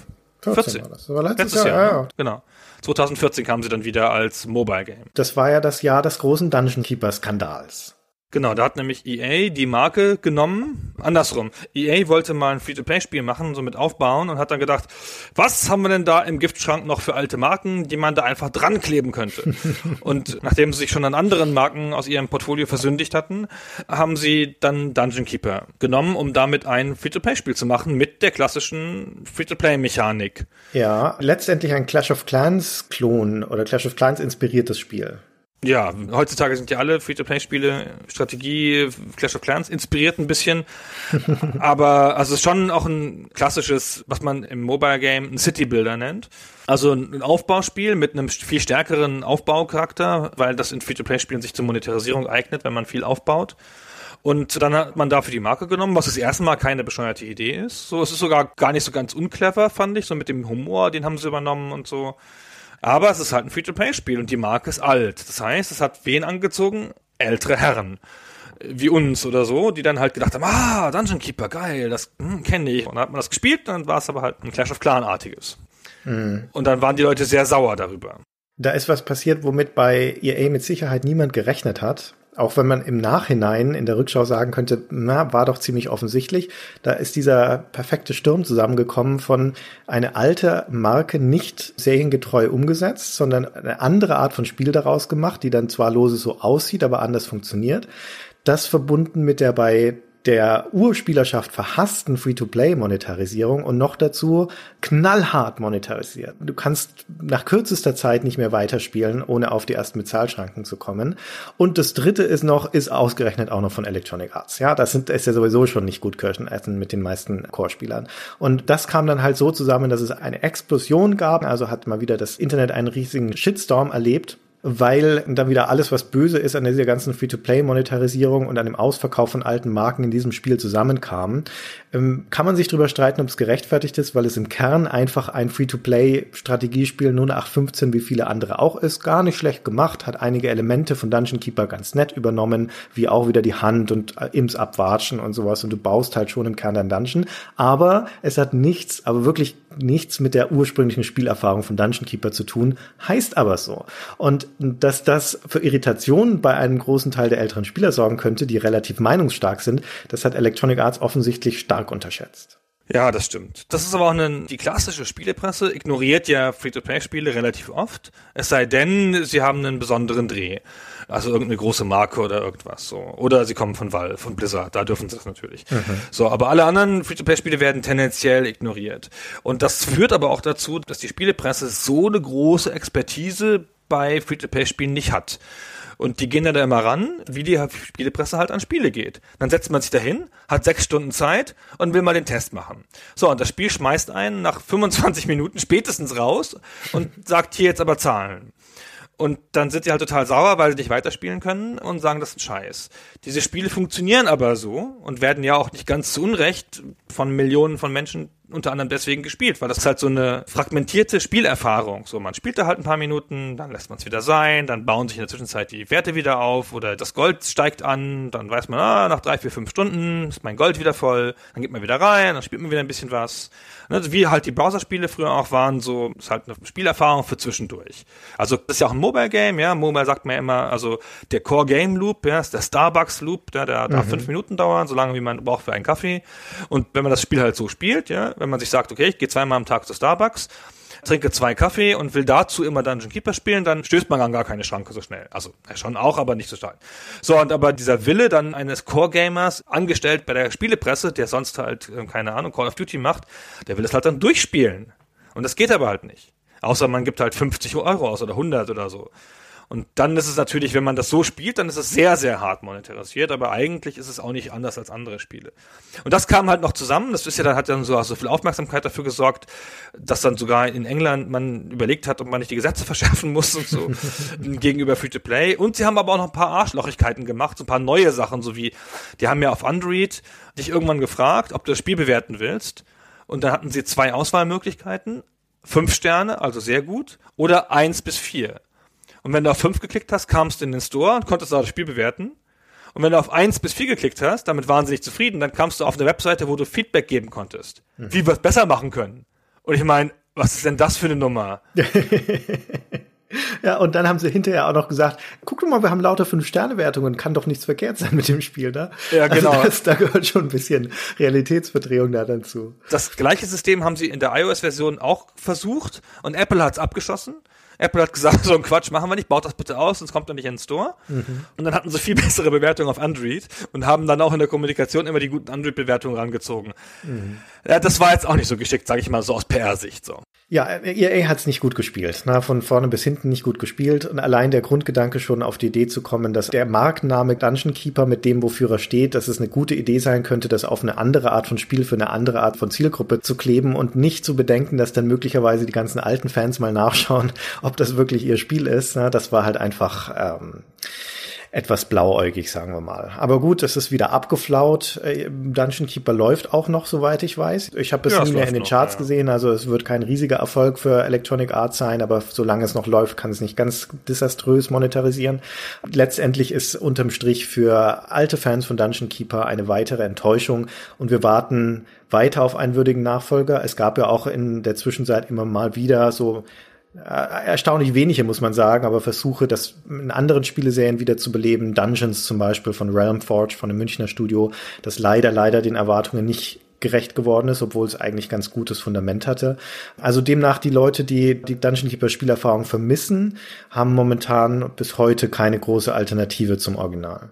14. war das. Das war letztes, Letztes Jahr, Jahr, ja? Genau. 2014 kam sie dann wieder als Mobile Game. Das war ja das Jahr des großen Dungeon Keeper Skandals. Genau, da hat nämlich EA die Marke genommen, andersrum. EA wollte mal ein Free-to-Play-Spiel machen, so mit aufbauen und hat dann gedacht, was haben wir denn da im Giftschrank noch für alte Marken, die man da einfach dran kleben könnte? und nachdem sie sich schon an anderen Marken aus ihrem Portfolio versündigt hatten, haben sie dann Dungeon Keeper genommen, um damit ein Free-to-Play-Spiel zu machen mit der klassischen Free-to-Play-Mechanik. Ja, letztendlich ein Clash of Clans Klon oder Clash of Clans inspiriertes Spiel. Ja, heutzutage sind ja alle Free-to-Play-Spiele, Strategie, Clash of Clans inspiriert ein bisschen. aber also es ist schon auch ein klassisches, was man im Mobile Game ein City Builder nennt. Also ein Aufbauspiel mit einem viel stärkeren Aufbaucharakter, weil das in Free-to-Play-Spielen sich zur Monetarisierung eignet, wenn man viel aufbaut. Und dann hat man dafür die Marke genommen, was das erste Mal keine bescheuerte Idee ist. So, es ist sogar gar nicht so ganz unclever, fand ich, so mit dem Humor, den haben sie übernommen und so. Aber es ist halt ein Free-to-Play-Spiel und die Marke ist alt. Das heißt, es hat wen angezogen? Ältere Herren. Wie uns oder so, die dann halt gedacht haben, ah, Dungeon Keeper, geil, das hm, kenne ich. Und dann hat man das gespielt, dann war es aber halt ein Clash of Clan-artiges. Mhm. Und dann waren die Leute sehr sauer darüber. Da ist was passiert, womit bei EA mit Sicherheit niemand gerechnet hat. Auch wenn man im Nachhinein in der Rückschau sagen könnte, na, war doch ziemlich offensichtlich. Da ist dieser perfekte Sturm zusammengekommen von eine alte Marke nicht seriengetreu umgesetzt, sondern eine andere Art von Spiel daraus gemacht, die dann zwar lose so aussieht, aber anders funktioniert. Das verbunden mit der bei der Urspielerschaft verhassten Free-to-Play-Monetarisierung und noch dazu knallhart monetarisiert. Du kannst nach kürzester Zeit nicht mehr weiterspielen, ohne auf die ersten Bezahlschranken zu kommen. Und das dritte ist noch, ist ausgerechnet auch noch von Electronic Arts. Ja, das sind, ist ja sowieso schon nicht gut Kirchenessen mit den meisten Core-Spielern. Und das kam dann halt so zusammen, dass es eine Explosion gab. Also hat mal wieder das Internet einen riesigen Shitstorm erlebt weil dann wieder alles, was böse ist an dieser ganzen Free-to-Play-Monetarisierung und an dem Ausverkauf von alten Marken in diesem Spiel zusammenkam. Ähm, kann man sich darüber streiten, ob es gerechtfertigt ist, weil es im Kern einfach ein Free-to-Play-Strategiespiel 0815 wie viele andere auch ist. Gar nicht schlecht gemacht, hat einige Elemente von Dungeon Keeper ganz nett übernommen, wie auch wieder die Hand und äh, Imps abwatschen und sowas und du baust halt schon im Kern dein Dungeon. Aber es hat nichts, aber wirklich nichts mit der ursprünglichen Spielerfahrung von Dungeon Keeper zu tun, heißt aber so. Und dass das für Irritationen bei einem großen Teil der älteren Spieler sorgen könnte, die relativ meinungsstark sind, das hat Electronic Arts offensichtlich stark unterschätzt. Ja, das stimmt. Das ist aber auch eine, die klassische Spielepresse ignoriert ja Free-to-Play-Spiele relativ oft. Es sei denn, sie haben einen besonderen Dreh. Also irgendeine große Marke oder irgendwas so. Oder sie kommen von Valve, von Blizzard, da dürfen sie das natürlich. Mhm. So, aber alle anderen Free-to-Play-Spiele werden tendenziell ignoriert. Und das führt aber auch dazu, dass die Spielepresse so eine große Expertise bei Free-to-Play-Spielen nicht hat. Und die gehen dann da immer ran, wie die Spielepresse halt an Spiele geht. Dann setzt man sich dahin, hat sechs Stunden Zeit und will mal den Test machen. So, und das Spiel schmeißt einen nach 25 Minuten spätestens raus und sagt hier jetzt aber Zahlen. Und dann sind sie halt total sauer, weil sie nicht weiterspielen können und sagen, das ist ein Scheiß. Diese Spiele funktionieren aber so und werden ja auch nicht ganz zu Unrecht von Millionen von Menschen unter anderem deswegen gespielt, weil das ist halt so eine fragmentierte Spielerfahrung. So, man spielt da halt ein paar Minuten, dann lässt man es wieder sein, dann bauen sich in der Zwischenzeit die Werte wieder auf oder das Gold steigt an, dann weiß man, ah, nach drei, vier, fünf Stunden ist mein Gold wieder voll, dann geht man wieder rein, dann spielt man wieder ein bisschen was. Also wie halt die Browserspiele früher auch waren, so ist halt eine Spielerfahrung für zwischendurch. Also das ist ja auch ein Mobile-Game, ja. Mobile sagt man ja immer, also der Core-Game-Loop, ja, ist der Starbucks-Loop, ja, der darf mhm. fünf Minuten dauern, so lange wie man braucht für einen Kaffee. Und wenn man das Spiel halt so spielt, ja, wenn man sich sagt, okay, ich gehe zweimal am Tag zu Starbucks, trinke zwei Kaffee und will dazu immer Dungeon Keeper spielen, dann stößt man an gar keine Schranke so schnell. Also schon auch, aber nicht so stark. So, und aber dieser Wille dann eines Core-Gamers, angestellt bei der Spielepresse, der sonst halt, äh, keine Ahnung, Call of Duty macht, der will es halt dann durchspielen. Und das geht aber halt nicht. Außer man gibt halt 50 Euro aus oder 100 oder so. Und dann ist es natürlich, wenn man das so spielt, dann ist es sehr, sehr hart monetarisiert, aber eigentlich ist es auch nicht anders als andere Spiele. Und das kam halt noch zusammen, das ist ja dann, hat dann so, so viel Aufmerksamkeit dafür gesorgt, dass dann sogar in England man überlegt hat, ob man nicht die Gesetze verschärfen muss und so gegenüber Free-to-Play. Und sie haben aber auch noch ein paar Arschlochigkeiten gemacht, so ein paar neue Sachen, so wie, die haben ja auf Android dich irgendwann gefragt, ob du das Spiel bewerten willst. Und dann hatten sie zwei Auswahlmöglichkeiten. Fünf Sterne, also sehr gut, oder eins bis vier. Und wenn du auf 5 geklickt hast, kamst du in den Store und konntest auch das Spiel bewerten. Und wenn du auf 1 bis 4 geklickt hast, damit waren sie nicht zufrieden, dann kamst du auf eine Webseite, wo du Feedback geben konntest. Mhm. Wie wir es besser machen können. Und ich meine, was ist denn das für eine Nummer? ja, und dann haben sie hinterher auch noch gesagt, guck doch mal, wir haben lauter Fünf-Sterne-Wertungen, kann doch nichts verkehrt sein mit dem Spiel, ne? Ja, also genau. Also das, da gehört schon ein bisschen Realitätsverdrehung da dazu. Das gleiche System haben sie in der iOS-Version auch versucht und Apple hat es abgeschossen. Apple hat gesagt, so ein Quatsch machen wir nicht, baut das bitte aus, sonst kommt er nicht in den Store. Mhm. Und dann hatten sie viel bessere Bewertungen auf Android und haben dann auch in der Kommunikation immer die guten Android-Bewertungen rangezogen. Mhm. Ja, das war jetzt auch nicht so geschickt, sage ich mal so aus PR-Sicht so. Ja, EA hat es nicht gut gespielt. Na, von vorne bis hinten nicht gut gespielt. Und allein der Grundgedanke schon auf die Idee zu kommen, dass der Markenname Dungeon Keeper mit dem, wofür er steht, dass es eine gute Idee sein könnte, das auf eine andere Art von Spiel für eine andere Art von Zielgruppe zu kleben und nicht zu bedenken, dass dann möglicherweise die ganzen alten Fans mal nachschauen, ob das wirklich ihr Spiel ist. Na, das war halt einfach. Ähm, etwas blauäugig, sagen wir mal. Aber gut, es ist wieder abgeflaut. Äh, Dungeon Keeper läuft auch noch, soweit ich weiß. Ich habe es ja, nie mehr in den Charts noch, ja. gesehen, also es wird kein riesiger Erfolg für Electronic Arts sein, aber solange es noch läuft, kann es nicht ganz desaströs monetarisieren. Letztendlich ist unterm Strich für alte Fans von Dungeon Keeper eine weitere Enttäuschung und wir warten weiter auf einen würdigen Nachfolger. Es gab ja auch in der Zwischenzeit immer mal wieder so erstaunlich wenige, muss man sagen, aber Versuche, das in anderen Spieleserien wieder zu beleben. Dungeons zum Beispiel von Realm Forge, von dem Münchner Studio, das leider, leider den Erwartungen nicht gerecht geworden ist, obwohl es eigentlich ganz gutes Fundament hatte. Also demnach die Leute, die die Dungeon Keeper Spielerfahrung vermissen, haben momentan bis heute keine große Alternative zum Original.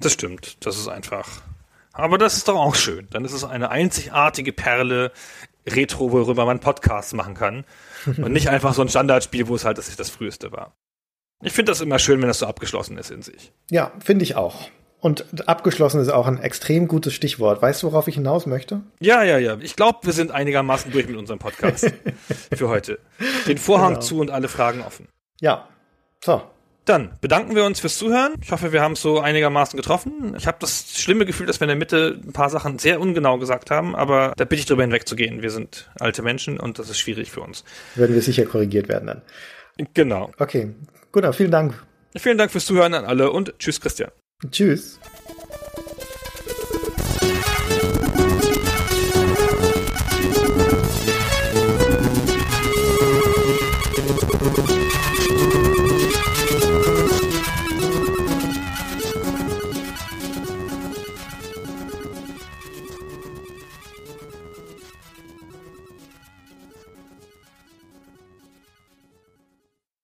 Das stimmt, das ist einfach. Aber das ist doch auch schön. Dann ist es eine einzigartige Perle Retro, worüber man Podcasts machen kann. Und nicht einfach so ein Standardspiel, wo es halt das, das früheste war. Ich finde das immer schön, wenn das so abgeschlossen ist in sich. Ja, finde ich auch. Und abgeschlossen ist auch ein extrem gutes Stichwort. Weißt du, worauf ich hinaus möchte? Ja, ja, ja. Ich glaube, wir sind einigermaßen durch mit unserem Podcast für heute. Den Vorhang genau. zu und alle Fragen offen. Ja. So, dann bedanken wir uns fürs Zuhören. Ich hoffe, wir haben es so einigermaßen getroffen. Ich habe das schlimme Gefühl, dass wir in der Mitte ein paar Sachen sehr ungenau gesagt haben, aber da bitte ich drüber hinwegzugehen. Wir sind alte Menschen und das ist schwierig für uns. Werden wir sicher korrigiert werden dann. Genau. Okay. Gut, vielen Dank. Vielen Dank fürs Zuhören an alle und tschüss, Christian. Tschüss.